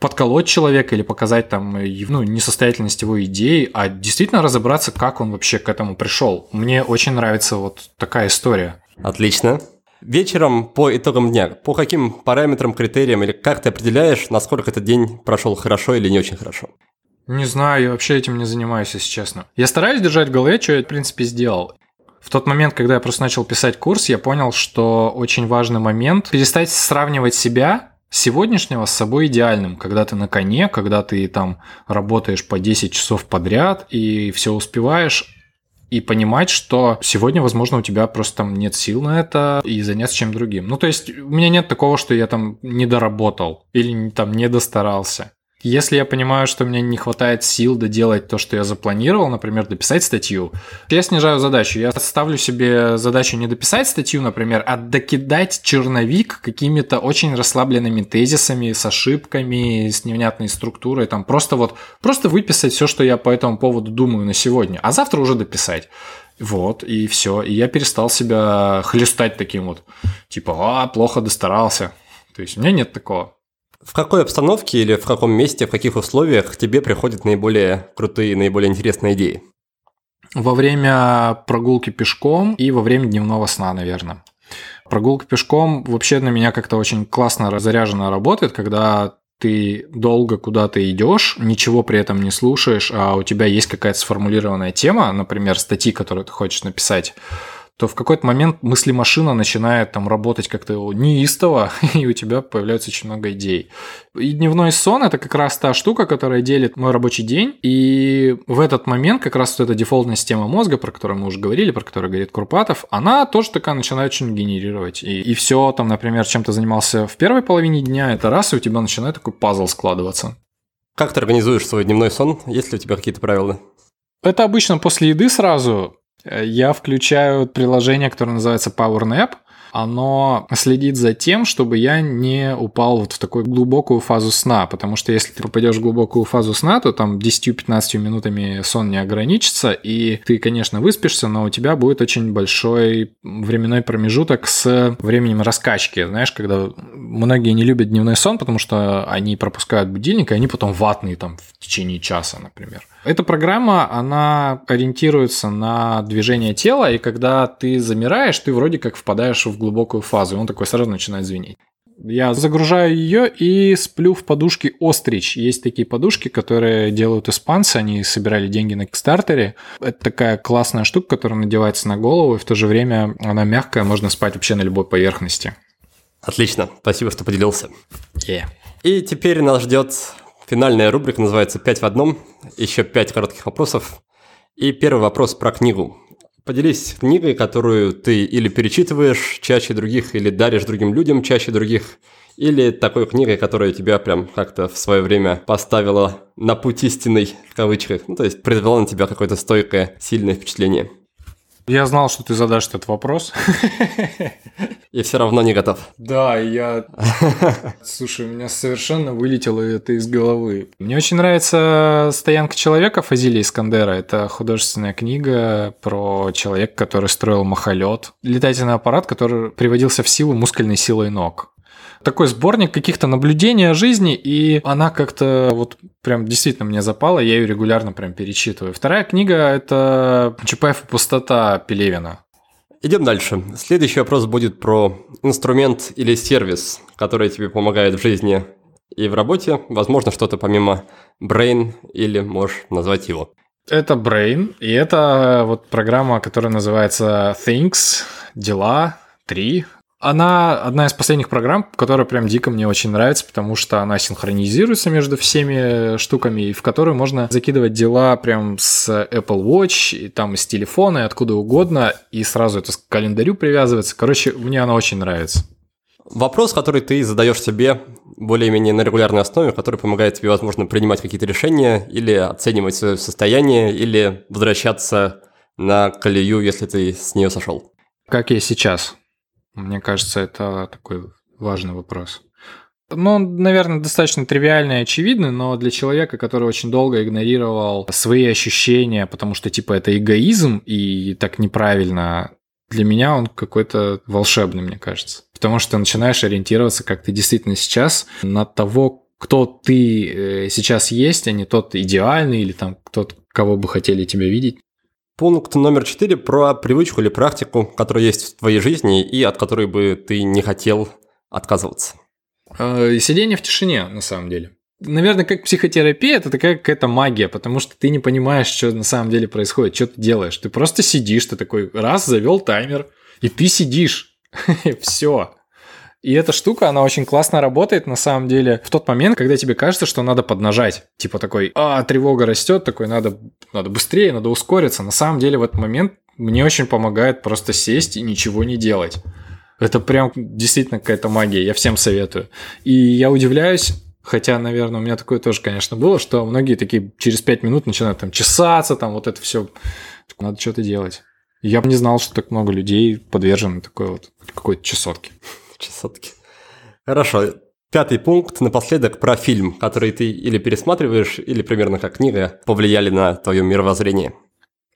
подколоть человека или показать там ну, несостоятельность его идей, а действительно разобраться, как он вообще к этому пришел. Мне очень нравится вот такая история. Отлично. Вечером по итогам дня, по каким параметрам, критериям или как ты определяешь, насколько этот день прошел хорошо или не очень хорошо? Не знаю, я вообще этим не занимаюсь, если честно. Я стараюсь держать в голове, что я, в принципе, сделал. В тот момент, когда я просто начал писать курс, я понял, что очень важный момент перестать сравнивать себя сегодняшнего с собой идеальным, когда ты на коне, когда ты там работаешь по 10 часов подряд и все успеваешь, и понимать, что сегодня, возможно, у тебя просто там нет сил на это и заняться чем другим. Ну, то есть у меня нет такого, что я там не доработал или там не достарался. Если я понимаю, что мне не хватает сил доделать то, что я запланировал, например, дописать статью, я снижаю задачу. Я ставлю себе задачу не дописать статью, например, а докидать черновик какими-то очень расслабленными тезисами, с ошибками, с невнятной структурой, там просто вот, просто выписать все, что я по этому поводу думаю на сегодня, а завтра уже дописать. Вот, и все. И я перестал себя хлестать таким вот, типа, а, плохо достарался. То есть у меня нет такого. В какой обстановке или в каком месте, в каких условиях тебе приходят наиболее крутые, наиболее интересные идеи? Во время прогулки пешком и во время дневного сна, наверное. Прогулка пешком вообще на меня как-то очень классно разряженно работает, когда ты долго куда-то идешь, ничего при этом не слушаешь, а у тебя есть какая-то сформулированная тема, например, статьи, которую ты хочешь написать, то в какой-то момент мысли-машина начинает там работать как-то неистово, и у тебя появляется очень много идей. И дневной сон – это как раз та штука, которая делит мой рабочий день, и в этот момент как раз вот эта дефолтная система мозга, про которую мы уже говорили, про которую говорит Курпатов, она тоже такая начинает очень генерировать. И, и все, там, например, чем ты занимался в первой половине дня, это раз, и у тебя начинает такой пазл складываться. Как ты организуешь свой дневной сон? Есть ли у тебя какие-то правила? Это обычно после еды сразу. Э, я включаю приложение, которое называется PowerNap – оно следит за тем, чтобы я не упал вот в такую глубокую фазу сна, потому что если ты попадешь в глубокую фазу сна, то там 10-15 минутами сон не ограничится, и ты, конечно, выспишься, но у тебя будет очень большой временной промежуток с временем раскачки. Знаешь, когда многие не любят дневной сон, потому что они пропускают будильник, и они потом ватные там в течение часа, например. Эта программа, она ориентируется на движение тела, и когда ты замираешь, ты вроде как впадаешь в глубокую фазу, и он такой сразу начинает звенеть. Я загружаю ее и сплю в подушке Острич. Есть такие подушки, которые делают испанцы, они собирали деньги на Кикстартере. Это такая классная штука, которая надевается на голову, и в то же время она мягкая, можно спать вообще на любой поверхности. Отлично, спасибо, что поделился. Yeah. И теперь нас ждет финальная рубрика, называется «Пять в одном». Еще пять коротких вопросов. И первый вопрос про книгу. Поделись книгой, которую ты или перечитываешь чаще других, или даришь другим людям чаще других, или такой книгой, которая тебя прям как-то в свое время поставила на путь истинный, в кавычках, ну, то есть произвела на тебя какое-то стойкое, сильное впечатление. Я знал, что ты задашь этот вопрос. И все равно не готов. Да, я... Слушай, у меня совершенно вылетело это из головы. Мне очень нравится «Стоянка человека» Фазилия Искандера. Это художественная книга про человека, который строил махолет. Летательный аппарат, который приводился в силу мускульной силой ног такой сборник каких-то наблюдений о жизни, и она как-то вот прям действительно мне запала, я ее регулярно прям перечитываю. Вторая книга – это «Чапаев и пустота» Пелевина. Идем дальше. Следующий вопрос будет про инструмент или сервис, который тебе помогает в жизни и в работе. Возможно, что-то помимо Brain или можешь назвать его. Это Brain, и это вот программа, которая называется Things, Дела 3. Она одна из последних программ, которая прям дико мне очень нравится, потому что она синхронизируется между всеми штуками, и в которую можно закидывать дела прям с Apple Watch, и там из телефона, и откуда угодно, и сразу это к календарю привязывается. Короче, мне она очень нравится. Вопрос, который ты задаешь себе более-менее на регулярной основе, который помогает тебе, возможно, принимать какие-то решения или оценивать свое состояние, или возвращаться на колею, если ты с нее сошел. Как я сейчас? Мне кажется, это такой важный вопрос. Ну, он, наверное, достаточно тривиальный и очевидный, но для человека, который очень долго игнорировал свои ощущения, потому что, типа, это эгоизм и так неправильно, для меня он какой-то волшебный, мне кажется. Потому что начинаешь ориентироваться, как ты действительно сейчас, на того, кто ты э, сейчас есть, а не тот идеальный или там тот, кого бы хотели тебя видеть. Пункт номер четыре про привычку или практику, которая есть в твоей жизни и от которой бы ты не хотел отказываться. Э, сидение в тишине, на самом деле. Наверное, как психотерапия, это такая какая-то магия, потому что ты не понимаешь, что на самом деле происходит, что ты делаешь. Ты просто сидишь, ты такой раз завел таймер, и ты сидишь. Все. И эта штука, она очень классно работает на самом деле в тот момент, когда тебе кажется, что надо поднажать. Типа такой, а, тревога растет, такой, надо, надо быстрее, надо ускориться. На самом деле в этот момент мне очень помогает просто сесть и ничего не делать. Это прям действительно какая-то магия, я всем советую. И я удивляюсь, хотя, наверное, у меня такое тоже, конечно, было, что многие такие через пять минут начинают там чесаться, там вот это все. Надо что-то делать. Я бы не знал, что так много людей подвержены такой вот какой-то чесотке чесотки. Хорошо. Пятый пункт напоследок про фильм, который ты или пересматриваешь, или примерно как книга повлияли на твое мировоззрение.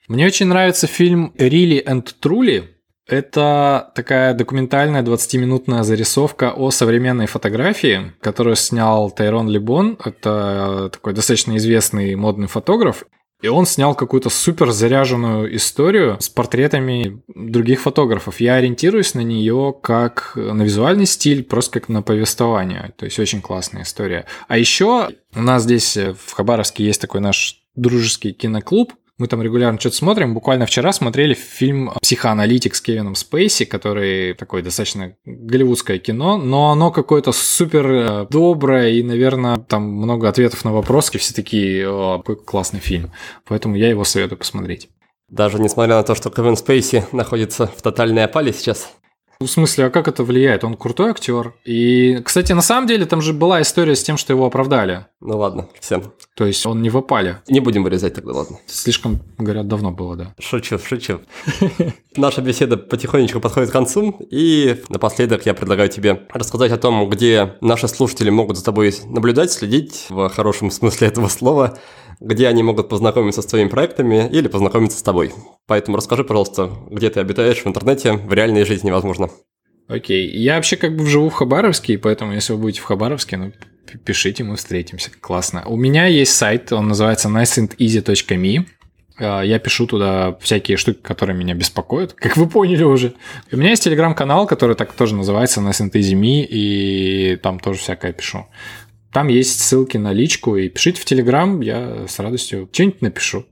Мне очень нравится фильм «Really and Truly». Это такая документальная 20-минутная зарисовка о современной фотографии, которую снял Тайрон Либон. Это такой достаточно известный модный фотограф. И он снял какую-то супер заряженную историю с портретами других фотографов. Я ориентируюсь на нее как на визуальный стиль, просто как на повествование. То есть очень классная история. А еще у нас здесь в Хабаровске есть такой наш дружеский киноклуб, мы там регулярно что-то смотрим. Буквально вчера смотрели фильм «Психоаналитик» с Кевином Спейси, который такое достаточно голливудское кино, но оно какое-то супер э, доброе и, наверное, там много ответов на вопросы. Все такие, О, какой классный фильм. Поэтому я его советую посмотреть. Даже несмотря на то, что Кевин Спейси находится в тотальной опале сейчас. В смысле, а как это влияет? Он крутой актер. И, кстати, на самом деле там же была история с тем, что его оправдали. Ну ладно, всем. То есть он не в опале. Не будем вырезать тогда, ладно. Слишком, говорят, давно было, да. Шучу, шучу. Наша беседа потихонечку подходит к концу, и напоследок я предлагаю тебе рассказать о том, где наши слушатели могут за тобой наблюдать, следить в хорошем смысле этого слова, где они могут познакомиться с твоими проектами или познакомиться с тобой. Поэтому расскажи, пожалуйста, где ты обитаешь в интернете, в реальной жизни, возможно. Окей. Я вообще как бы живу в Хабаровске, поэтому если вы будете в Хабаровске, ну, пишите, мы встретимся. Классно. У меня есть сайт, он называется niceandeasy.me. А, я пишу туда всякие штуки, которые меня беспокоят, как вы поняли уже. У меня есть телеграм-канал, который так тоже называется Easy Me, и там тоже всякое пишу. Там есть ссылки на личку, и пишите в Телеграм, я с радостью что-нибудь напишу.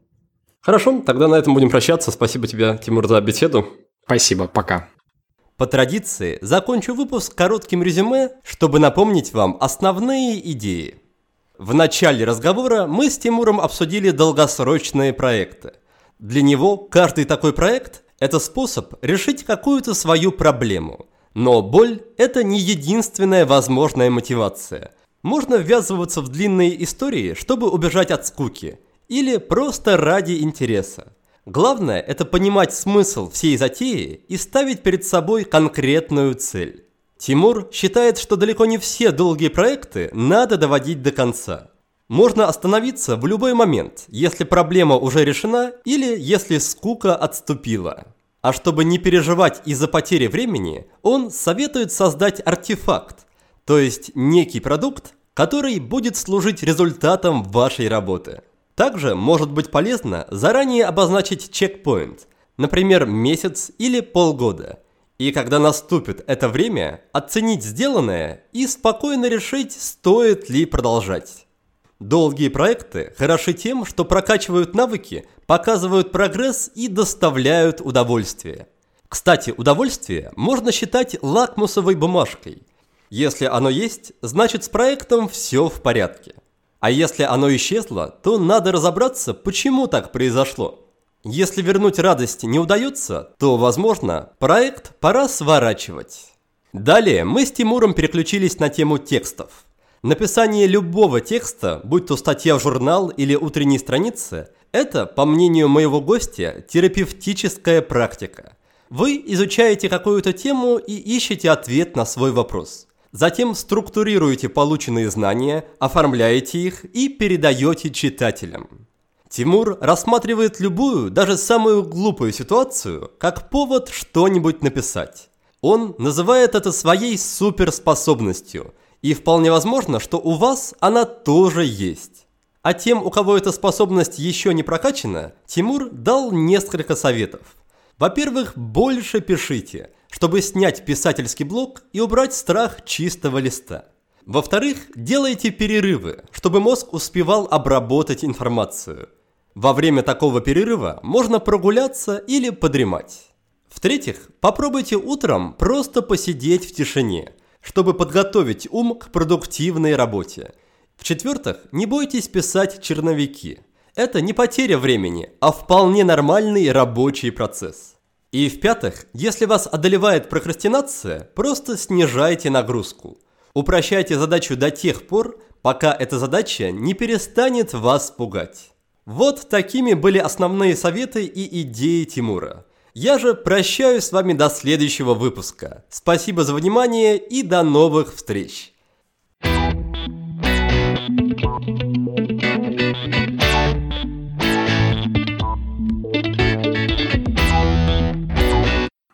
Хорошо, тогда на этом будем прощаться. Спасибо тебе, Тимур, за беседу. Спасибо, пока. По традиции, закончу выпуск коротким резюме, чтобы напомнить вам основные идеи. В начале разговора мы с Тимуром обсудили долгосрочные проекты. Для него каждый такой проект – это способ решить какую-то свою проблему. Но боль – это не единственная возможная мотивация – можно ввязываться в длинные истории, чтобы убежать от скуки, или просто ради интереса. Главное – это понимать смысл всей затеи и ставить перед собой конкретную цель. Тимур считает, что далеко не все долгие проекты надо доводить до конца. Можно остановиться в любой момент, если проблема уже решена или если скука отступила. А чтобы не переживать из-за потери времени, он советует создать артефакт, то есть некий продукт, который будет служить результатом вашей работы. Также может быть полезно заранее обозначить чекпоинт, например, месяц или полгода. И когда наступит это время, оценить сделанное и спокойно решить, стоит ли продолжать. Долгие проекты хороши тем, что прокачивают навыки, показывают прогресс и доставляют удовольствие. Кстати, удовольствие можно считать лакмусовой бумажкой. Если оно есть, значит с проектом все в порядке. А если оно исчезло, то надо разобраться, почему так произошло. Если вернуть радость не удается, то, возможно, проект пора сворачивать. Далее мы с Тимуром переключились на тему текстов. Написание любого текста, будь то статья в журнал или утренней странице, это, по мнению моего гостя, терапевтическая практика. Вы изучаете какую-то тему и ищете ответ на свой вопрос. Затем структурируете полученные знания, оформляете их и передаете читателям. Тимур рассматривает любую, даже самую глупую ситуацию, как повод что-нибудь написать. Он называет это своей суперспособностью – и вполне возможно, что у вас она тоже есть. А тем, у кого эта способность еще не прокачана, Тимур дал несколько советов. Во-первых, больше пишите, чтобы снять писательский блок и убрать страх чистого листа. Во-вторых, делайте перерывы, чтобы мозг успевал обработать информацию. Во время такого перерыва можно прогуляться или подремать. В-третьих, попробуйте утром просто посидеть в тишине – чтобы подготовить ум к продуктивной работе. В-четвертых, не бойтесь писать черновики. Это не потеря времени, а вполне нормальный рабочий процесс. И в-пятых, если вас одолевает прокрастинация, просто снижайте нагрузку. Упрощайте задачу до тех пор, пока эта задача не перестанет вас пугать. Вот такими были основные советы и идеи Тимура. Я же прощаюсь с вами до следующего выпуска. Спасибо за внимание и до новых встреч. Thank you.